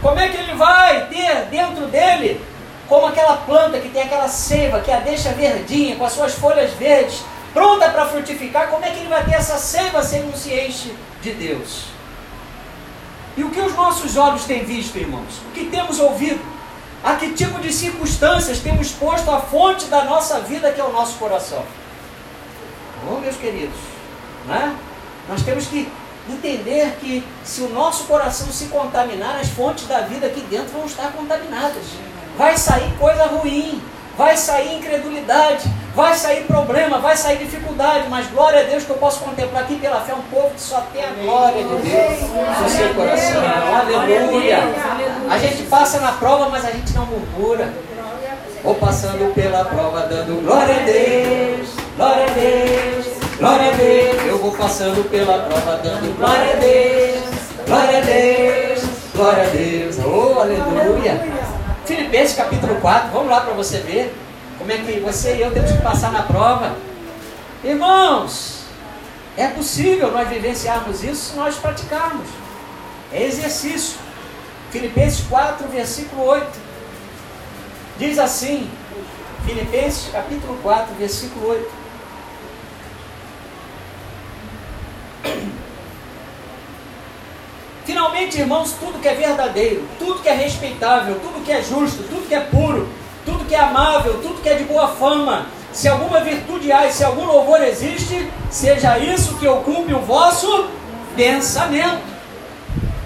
Como é que ele vai ter dentro dele, como aquela planta que tem aquela seiva, que a deixa verdinha, com as suas folhas verdes, pronta para frutificar, como é que ele vai ter essa seiva se ele não se enche de Deus? E o que os nossos olhos têm visto, irmãos? O que temos ouvido? A que tipo de circunstâncias temos posto a fonte da nossa vida, que é o nosso coração? Oh, meus queridos, né? nós temos que entender que se o nosso coração se contaminar, as fontes da vida aqui dentro vão estar contaminadas. Vai sair coisa ruim, vai sair incredulidade, vai sair problema, vai sair dificuldade, mas glória a Deus que eu posso contemplar aqui pela fé um povo que só tem a glória de Deus no seu coração. Aleluia. A gente passa na prova, mas a gente não murmura. Vou passando pela prova dando glória a Deus, glória a Deus, glória a Deus. Eu vou passando pela prova dando glória a Deus, glória a Deus, glória a Deus. Oh, aleluia. Filipenses capítulo 4, vamos lá para você ver como é que você e eu temos que passar na prova. Irmãos, é possível nós vivenciarmos isso se nós praticarmos. É exercício. Filipenses 4, versículo 8. Diz assim, Filipenses capítulo 4, versículo 8. Finalmente, irmãos, tudo que é verdadeiro, tudo que é respeitável, tudo que é justo, tudo que é puro, tudo que é amável, tudo que é de boa fama, se alguma virtude há e se algum louvor existe, seja isso que ocupe o vosso pensamento.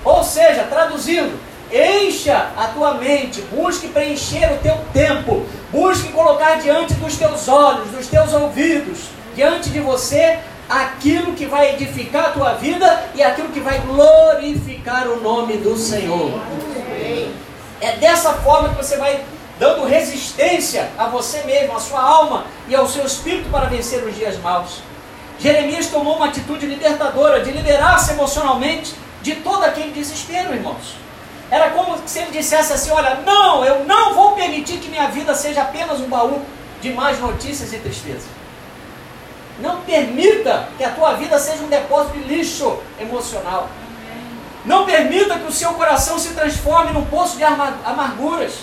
Ou seja, traduzindo, encha a tua mente, busque preencher o teu tempo, busque colocar diante dos teus olhos, dos teus ouvidos, diante de você, aquilo que vai edificar a tua vida e aquilo que vai glorificar o nome do Senhor. É dessa forma que você vai dando resistência a você mesmo, a sua alma e ao seu espírito para vencer os dias maus. Jeremias tomou uma atitude libertadora de liberar-se emocionalmente de todo aquele desespero, irmãos. Era como se ele dissesse assim: Olha, não, eu não vou permitir que minha vida seja apenas um baú de más notícias e tristeza. Não permita que a tua vida seja um depósito de lixo emocional. Não permita que o seu coração se transforme num poço de amarguras.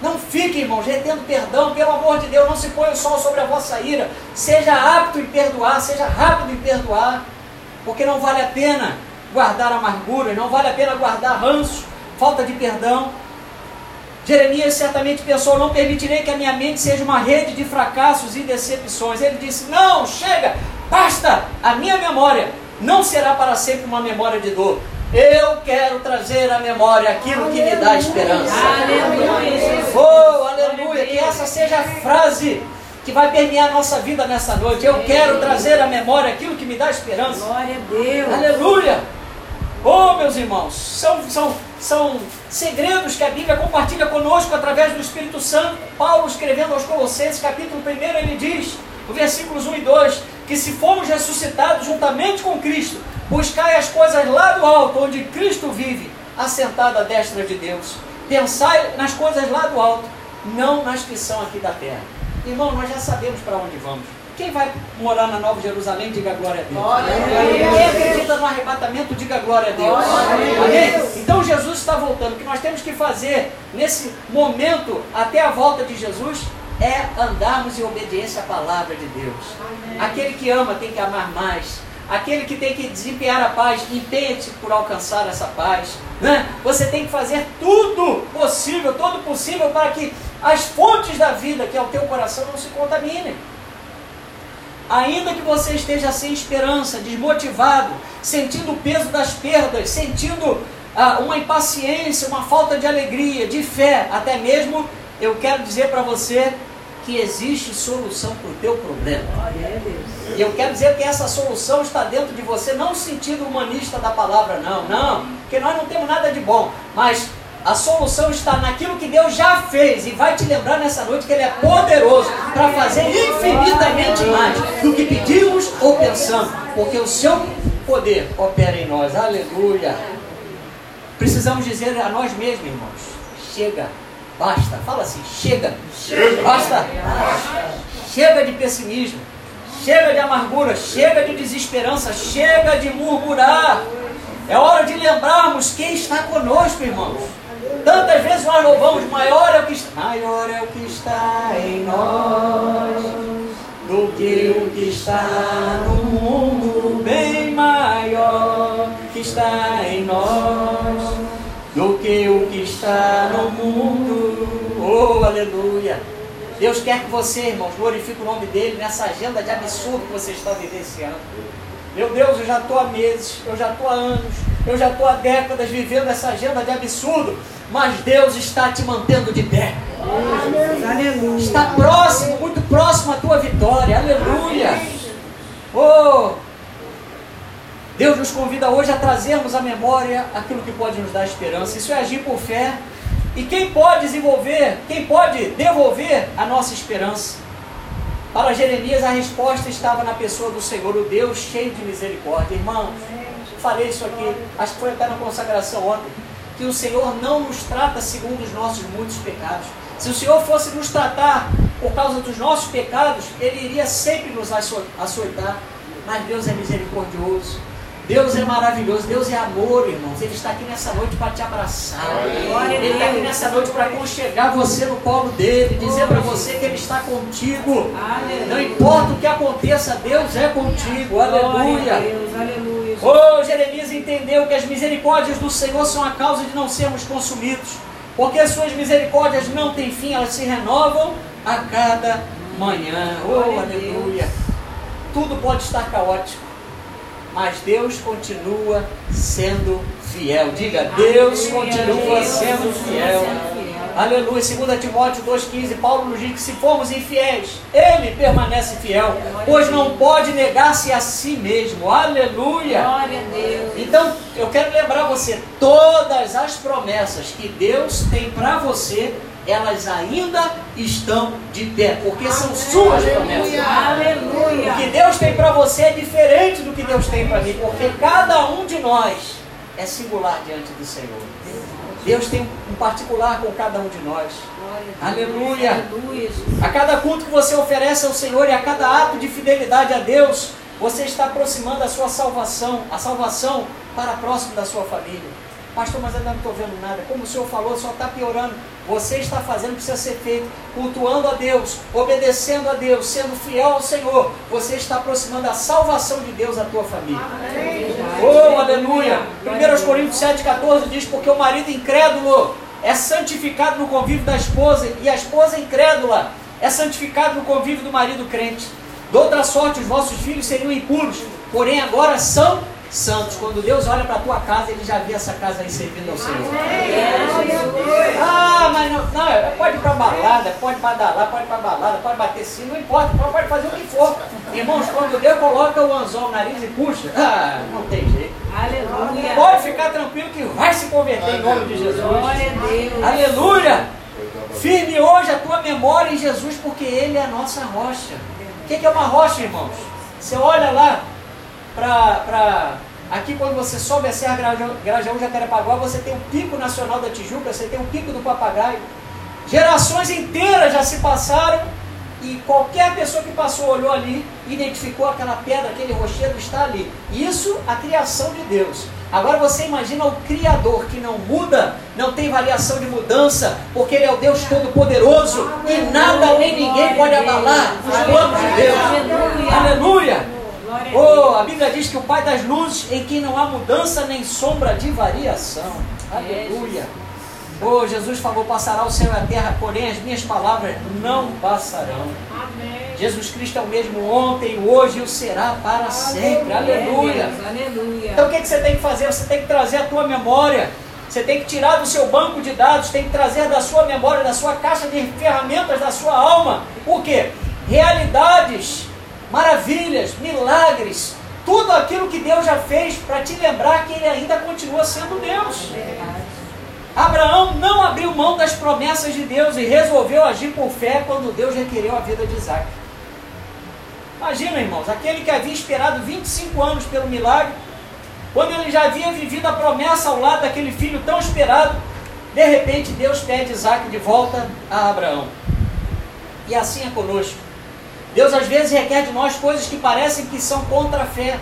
Não fique, irmãos, retendo perdão, pelo amor de Deus, não se ponha o sol sobre a vossa ira. Seja apto em perdoar, seja rápido em perdoar, porque não vale a pena guardar amargura, não vale a pena guardar ranço, falta de perdão. Jeremias certamente pensou: não permitirei que a minha mente seja uma rede de fracassos e decepções. Ele disse: não, chega, basta, a minha memória não será para sempre uma memória de dor. Eu quero trazer à memória aquilo que me dá esperança. Aleluia. Oh, aleluia. Que essa seja a frase que vai permear a nossa vida nessa noite. Eu quero trazer à memória aquilo que me dá esperança. Glória a Deus. Aleluia. Oh, meus irmãos, são, são, são segredos que a Bíblia compartilha conosco através do Espírito Santo. Paulo, escrevendo aos Colossenses, capítulo 1, ele diz, no versículos 1 e 2, que se fomos ressuscitados juntamente com Cristo, buscai as coisas lá do alto, onde Cristo vive, assentado à destra de Deus. Pensai nas coisas lá do alto, não nas que são aqui da terra. Irmão, nós já sabemos para onde vamos. Quem vai morar na Nova Jerusalém, diga glória a Deus. Glória a Deus. Quem acredita no arrebatamento, diga glória a Deus. Glória Amém? Então Jesus está voltando. O que nós temos que fazer nesse momento, até a volta de Jesus, é andarmos em obediência à palavra de Deus. Amém. Aquele que ama tem que amar mais. Aquele que tem que desempenhar a paz, empenhe-se por alcançar essa paz. Né? Você tem que fazer tudo possível, todo possível para que as fontes da vida, que é o teu coração, não se contaminem. Ainda que você esteja sem esperança, desmotivado, sentindo o peso das perdas, sentindo ah, uma impaciência, uma falta de alegria, de fé, até mesmo, eu quero dizer para você que existe solução para o teu problema. E eu quero dizer que essa solução está dentro de você, não no sentido humanista da palavra, não, não, porque nós não temos nada de bom, mas a solução está naquilo que Deus já fez e vai te lembrar nessa noite que Ele é poderoso para fazer infinitamente mais do que pedimos ou pensamos, porque o seu poder opera em nós. Aleluia. Precisamos dizer a nós mesmos, irmãos: chega, basta. Fala assim: chega, chega. basta. Chega de pessimismo, chega de amargura, chega de desesperança, chega de murmurar. É hora de lembrarmos quem está conosco, irmãos. Tantas vezes nós louvamos, maior é o que está, maior é o que está em nós do que o que está no mundo, bem maior que está em nós do que o que está no mundo. Oh, aleluia! Deus quer que você, irmãos, glorifique o nome dele nessa agenda de absurdo que você está vivenciando. Meu Deus, eu já estou há meses, eu já estou há anos, eu já estou há décadas vivendo essa agenda de absurdo mas Deus está te mantendo de pé. Aleluia. Está próximo, muito próximo à tua vitória. Aleluia. Oh, Deus nos convida hoje a trazermos à memória aquilo que pode nos dar esperança. Isso é agir por fé. E quem pode desenvolver, quem pode devolver a nossa esperança? Para Jeremias, a resposta estava na pessoa do Senhor, o Deus cheio de misericórdia. Irmãos, falei isso aqui, acho que foi até na consagração ontem que o Senhor não nos trata segundo os nossos muitos pecados. Se o Senhor fosse nos tratar por causa dos nossos pecados, Ele iria sempre nos açoitar. Mas Deus é misericordioso. Deus é maravilhoso, Deus é amor, irmãos. Ele está aqui nessa noite para te abraçar. Ele está aqui nessa noite para conchegar você no colo dele, dizer para você que Ele está contigo. Não importa o que aconteça, Deus é contigo. Aleluia. Oh, Jeremias entendeu que as misericórdias do Senhor são a causa de não sermos consumidos. Porque as suas misericórdias não têm fim, elas se renovam a cada manhã. Oh, aleluia. Tudo pode estar caótico mas Deus continua sendo fiel. Diga, Deus continua sendo fiel. Aleluia. 2 Timóteo 2,15, Paulo nos diz que se formos infiéis, Ele permanece fiel, pois não pode negar-se a si mesmo. Aleluia. Glória a Deus. Então, eu quero lembrar você, todas as promessas que Deus tem para você, elas ainda estão de pé, porque são suas promessas. Aleluia. O que Deus tem para você é diferente do que Deus tem para mim, porque cada um de nós é singular diante do Senhor. Deus tem um particular com cada um de nós. Aleluia. A cada culto que você oferece ao Senhor e a cada ato de fidelidade a Deus, você está aproximando a sua salvação, a salvação para próximo da sua família. Pastor, mas ainda não estou vendo nada. Como o senhor falou, só está piorando. Você está fazendo o que precisa ser feito, cultuando a Deus, obedecendo a Deus, sendo fiel ao Senhor. Você está aproximando a salvação de Deus à tua família. Amém. Oh, aleluia! 1 Coríntios 7,14 diz: Porque o marido incrédulo é santificado no convívio da esposa, e a esposa incrédula é santificada no convívio do marido crente. De outra sorte, os vossos filhos seriam impuros, porém agora são santos. Quando Deus olha para a tua casa, Ele já vê essa casa aí servindo ao Senhor. Ah, mas não, não é, pode ir para balada, pode badalar, pode ir para balada, pode bater sim, não importa, pode fazer o que for. Irmãos, quando Deus coloca o anzol no nariz e puxa, ah, não tem jeito. Aleluia. Pode ficar tranquilo que vai se converter em nome de Jesus. Glória a Deus. Aleluia. Firme hoje a tua memória em Jesus, porque Ele é a nossa rocha. O que é uma rocha, irmãos? Você olha lá para Aqui quando você sobe a Serra Grajaú, Grajaú Jacarepaguá, você tem o Pico Nacional da Tijuca, você tem o Pico do Papagaio. Gerações inteiras já se passaram e qualquer pessoa que passou, olhou ali, identificou aquela pedra, aquele rochedo está ali. Isso a criação de Deus. Agora você imagina o Criador que não muda, não tem variação de mudança, porque Ele é o Deus Todo-Poderoso e nada nem ninguém pode abalar os planos de Deus. Aleluia! Oh, a Bíblia diz que o Pai das luzes, em quem não há mudança nem sombra de variação. Aleluia! Oh, Jesus falou: passará o céu e a terra, porém as minhas palavras não passarão. Amém. Jesus Cristo é o mesmo ontem, hoje e o será para sempre. Aleluia. Aleluia. Então o que, que você tem que fazer? Você tem que trazer a tua memória. Você tem que tirar do seu banco de dados, tem que trazer da sua memória, da sua caixa de ferramentas, da sua alma. O que? Realidades, maravilhas, milagres, tudo aquilo que Deus já fez para te lembrar que Ele ainda continua sendo Deus. Abraão não abriu mão das promessas de Deus e resolveu agir por fé quando Deus requereu a vida de Isaac. Imagina, irmãos, aquele que havia esperado 25 anos pelo milagre, quando ele já havia vivido a promessa ao lado daquele filho tão esperado, de repente Deus pede Isaac de volta a Abraão. E assim é conosco. Deus às vezes requer de nós coisas que parecem que são contra a fé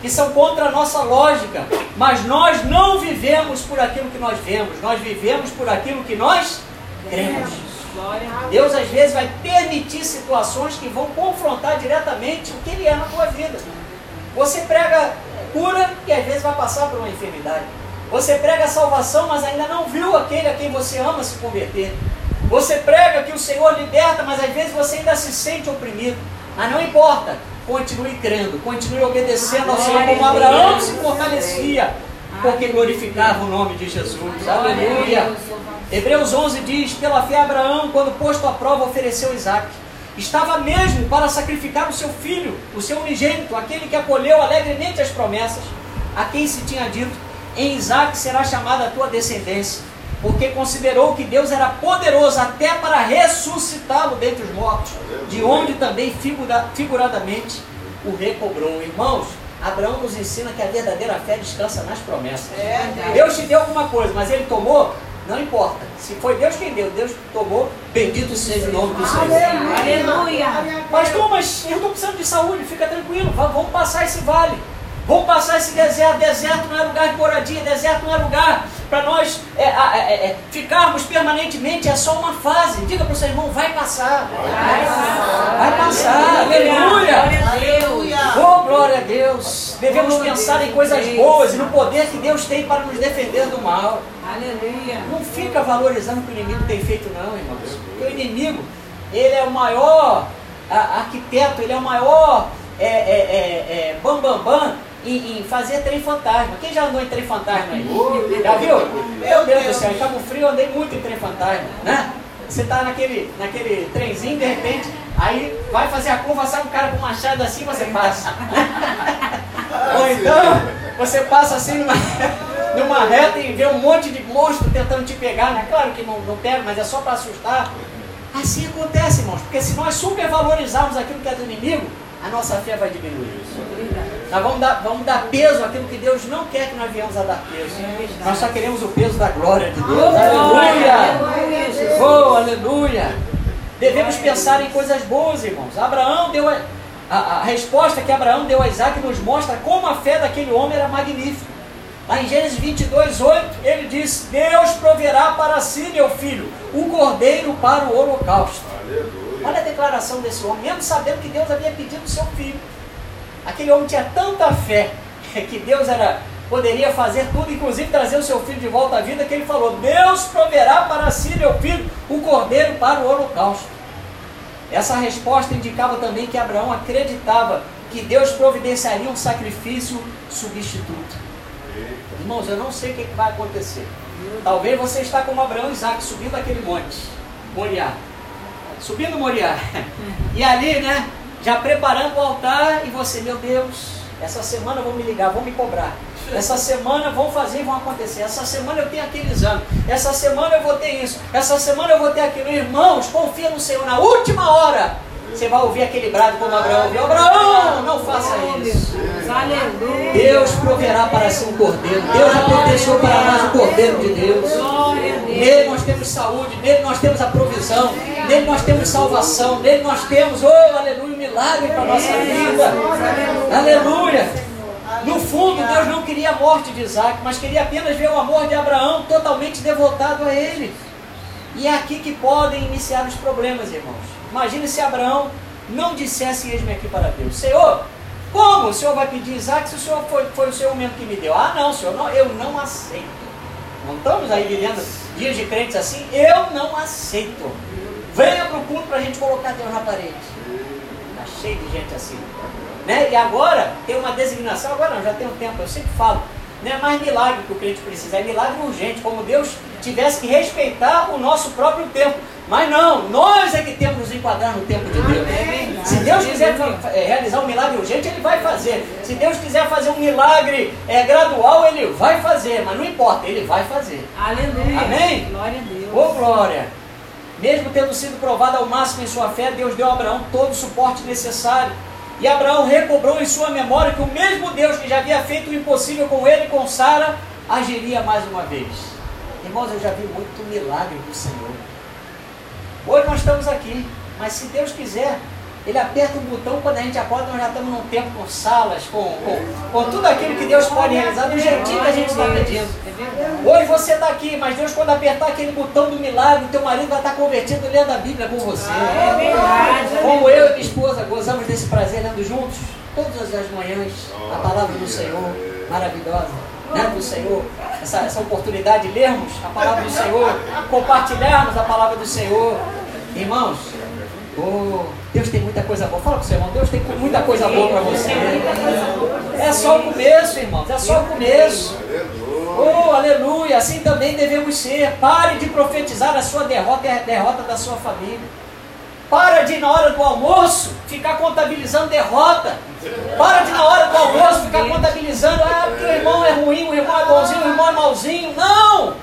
que são contra a nossa lógica, mas nós não vivemos por aquilo que nós vemos, nós vivemos por aquilo que nós cremos. Deus às vezes vai permitir situações que vão confrontar diretamente o que Ele é na tua vida. Você prega cura e às vezes vai passar por uma enfermidade. Você prega salvação, mas ainda não viu aquele a quem você ama se converter. Você prega que o Senhor liberta, mas às vezes você ainda se sente oprimido. Mas não importa, continue crendo, continue obedecendo ao Senhor como Abraão se fortalecia, porque glorificava o nome de Jesus. Aleluia. Hebreus 11 diz: Pela fé, Abraão, quando posto à prova, ofereceu Isaac. Estava mesmo para sacrificar o seu filho, o seu unigênito, aquele que acolheu alegremente as promessas, a quem se tinha dito: Em Isaac será chamada a tua descendência porque considerou que Deus era poderoso até para ressuscitá-lo dentre os mortos, de onde também figura, figuradamente o recobrou. Irmãos, Abraão nos ensina que a verdadeira fé descansa nas promessas. É, Deus te deu alguma coisa, mas ele tomou, não importa. Se foi Deus quem deu, Deus tomou, bendito seja o nome do Senhor. Aleluia. Pastor, mas eu estou precisando de saúde, fica tranquilo, vamos passar esse vale. Vamos passar esse deserto. Deserto não é lugar de moradia, deserto não é lugar para nós é, é, é, ficarmos permanentemente, é só uma fase. Diga para o seu irmão, vai passar. Vai passar. Vai passar. Aleluia. Aleluia. Oh, glória a Deus. Devemos pensar em coisas boas e no poder que Deus tem para nos defender do mal. Aleluia. Não fica valorizando o que o inimigo tem feito, não, irmãos. Porque o inimigo, ele é o maior arquiteto, ele é o maior é, é, é, é, bam, bam, bam em, em, fazer trem fantasma. Quem já andou em trem fantasma aí? Já viu? Meu Deus do céu, em Cabo Frio eu andei muito em trem fantasma, né? Você tá naquele, naquele trenzinho, de repente, aí vai fazer a curva, sai um cara com machado assim, você passa. [LAUGHS] Ou então, você passa assim numa, [LAUGHS] numa reta e vê um monte de monstro tentando te pegar, né? Claro que não, não pega, mas é só para assustar. Assim acontece, irmãos, porque se nós supervalorizarmos aquilo que é do inimigo, a nossa fé vai diminuir. Nós vamos dar, vamos dar peso àquilo que Deus não quer que nós venhamos a dar peso. Nós só queremos o peso da glória de Deus. aleluia! Oh, aleluia! Devemos pensar em coisas boas, irmãos. Abraão deu a, a, a resposta que Abraão deu a Isaac nos mostra como a fé daquele homem era magnífica. Lá em Gênesis 22, 8, ele diz: Deus proverá para si, meu filho, o cordeiro para o holocausto. Aleluia. Olha a declaração desse homem, mesmo sabendo que Deus havia pedido o seu filho. Aquele homem tinha tanta fé [LAUGHS] que Deus era, poderia fazer tudo, inclusive trazer o seu filho de volta à vida, que ele falou: Deus proverá para si, meu filho, o cordeiro para o holocausto. Essa resposta indicava também que Abraão acreditava que Deus providenciaria um sacrifício substituto. Irmãos, eu não sei o que vai acontecer. Talvez você está como Abraão e Isaac subindo aquele monte, Moriá. Subindo Moriá. [LAUGHS] E ali, né? Já preparando o altar e você, meu Deus, essa semana vão me ligar, vão me cobrar. Essa semana vão fazer e vão acontecer. Essa semana eu tenho aquele exame. Essa semana eu vou ter isso. Essa semana eu vou ter aquilo. Irmãos, confia no Senhor. Na última hora, você vai ouvir aquele brado como Abraão ouviu. Abraão, não faça isso. Deus proverá para si um cordeiro. Deus já protegeu para nós o cordeiro de Deus. Nele nós temos saúde, nele nós temos a provisão, nele nós temos salvação, nele nós temos, oh, aleluia, um milagre para a nossa vida. Aleluia. No fundo, Deus não queria a morte de Isaac, mas queria apenas ver o amor de Abraão totalmente devotado a ele. E é aqui que podem iniciar os problemas, irmãos. Imagine se Abraão não dissesse eis-me aqui para Deus. Senhor, como o Senhor vai pedir Isaac se o Senhor foi, foi o Senhor mesmo que me deu? Ah, não, Senhor, não, eu não aceito. Não estamos aí vivendo dias de crentes assim? Eu não aceito. Venha para o culto para a gente colocar Deus na parede. Está cheio de gente assim. Né? E agora tem uma designação, agora não, já tem um tempo, eu sempre falo. Não é mais milagre que o crente precisa, é milagre urgente, como Deus tivesse que respeitar o nosso próprio tempo. Mas não, nós é que temos que nos enquadrar no tempo de Deus. Se Deus quiser é, realizar um milagre urgente, Ele vai fazer. Se Deus quiser fazer um milagre é, gradual, Ele vai fazer. Mas não importa, Ele vai fazer. Aleluia. Amém? Glória a Deus. Ô glória! Mesmo tendo sido provado ao máximo em sua fé, Deus deu a Abraão todo o suporte necessário. E Abraão recobrou em sua memória que o mesmo Deus que já havia feito o impossível com ele e com Sara, agiria mais uma vez. Irmãos, eu já vi muito milagre do Senhor. Hoje nós estamos aqui, mas se Deus quiser, Ele aperta um botão quando a gente acorda, nós já estamos num tempo com salas, com, com, com tudo aquilo que Deus pode realizar, do jeitinho que a gente está pedindo. Hoje você está aqui, mas Deus quando apertar aquele botão do milagre, o teu marido vai estar convertido lendo a Bíblia com você. É verdade. Como eu e minha esposa gozamos desse prazer lendo juntos, todas as manhãs, a palavra do Senhor, maravilhosa, né, do Senhor, essa, essa oportunidade de lermos a palavra do Senhor, compartilharmos a palavra do Senhor. Irmãos, oh, Deus tem muita coisa boa. Fala para o seu irmão, Deus tem muita coisa boa para você. É só o começo, irmãos, é só o começo. Oh, aleluia! Assim também devemos ser. Pare de profetizar a sua derrota e a derrota da sua família. Para de, na hora do almoço, ficar contabilizando derrota. Para de, na hora do almoço, ficar contabilizando, ah, porque o irmão é ruim, o irmão é bonzinho, o irmão é malzinho. Não!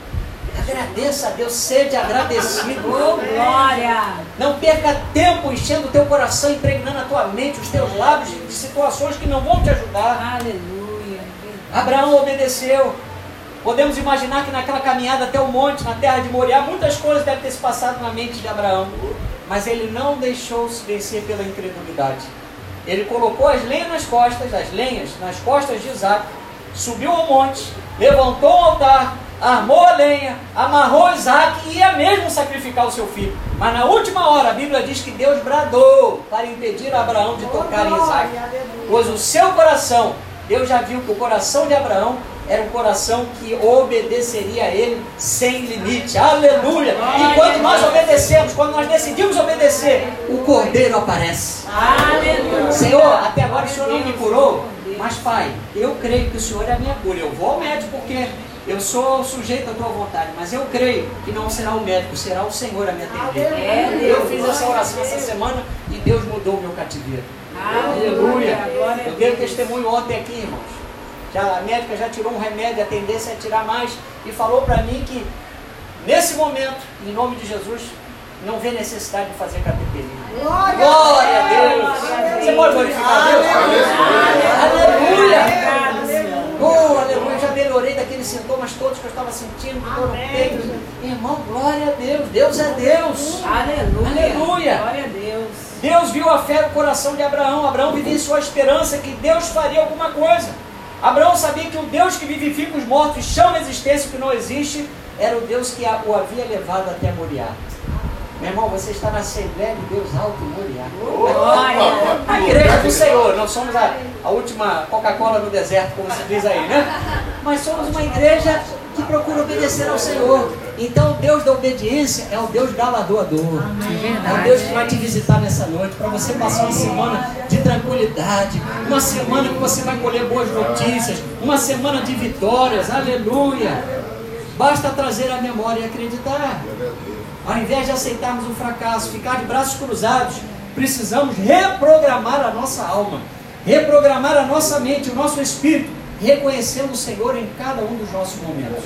Agradeça a Deus, seja agradecido. Oh, glória. Não perca tempo enchendo o teu coração, impregnando a tua mente, os teus lábios de situações que não vão te ajudar. Aleluia. Abraão obedeceu. Podemos imaginar que naquela caminhada até o monte, na terra de Moriá, muitas coisas devem ter se passado na mente de Abraão. Mas ele não deixou-se vencer pela incredulidade. Ele colocou as lenhas nas costas, as lenhas nas costas de Isaac, subiu ao monte, levantou o altar, armou a lenha, amarrou Isaac e ia mesmo sacrificar o seu filho. Mas na última hora a Bíblia diz que Deus bradou para impedir Abraão de tocar em Isaac. Pois o seu coração, Deus já viu que o coração de Abraão era um coração que obedeceria a Ele sem limite. Aleluia! E quando nós obedecemos, quando nós decidimos obedecer, o Cordeiro aparece. Aleluia. Senhor, até agora o Senhor não me curou, mas Pai, eu creio que o Senhor é a minha cura. Eu vou ao médico porque eu sou sujeito à tua vontade, mas eu creio que não será o médico, será o Senhor a me atender. Eu fiz essa oração essa semana e Deus mudou o meu cativeiro. Aleluia! Eu dei um testemunho ontem aqui, irmãos. Já, a médica já tirou um remédio, a tendência é tirar mais, e falou para mim que nesse momento, em nome de Jesus, não vê necessidade de fazer cateterismo. Glória a Deus! Você pode glorificar a Deus? Aleluia! Oh, aleluia! Melhorei daqueles sintomas todos que eu estava sentindo, dor no peito. Irmão, glória a Deus! Deus é Deus! Aleluia. Aleluia. Glória a Deus. Deus viu a fé no coração de Abraão. Abraão vivia em sua esperança que Deus faria alguma coisa. Abraão sabia que o Deus que vivifica os mortos e chama a existência o que não existe era o Deus que o havia levado até Moriá. Meu irmão, você está na Assembleia de Deus Alto Moriá. Glória. A igreja do Senhor, nós somos a, a última Coca-Cola no deserto, como se diz aí, né? Mas somos uma igreja que procura obedecer ao Senhor. Então, o Deus da obediência é o Deus galardoador. É o Deus que vai te visitar nessa noite para você passar uma semana de tranquilidade, uma semana que você vai colher boas notícias, uma semana de vitórias. Aleluia! Basta trazer a memória e acreditar. Ao invés de aceitarmos o fracasso, ficar de braços cruzados, precisamos reprogramar a nossa alma, reprogramar a nossa mente, o nosso espírito, reconhecendo o Senhor em cada um dos nossos momentos.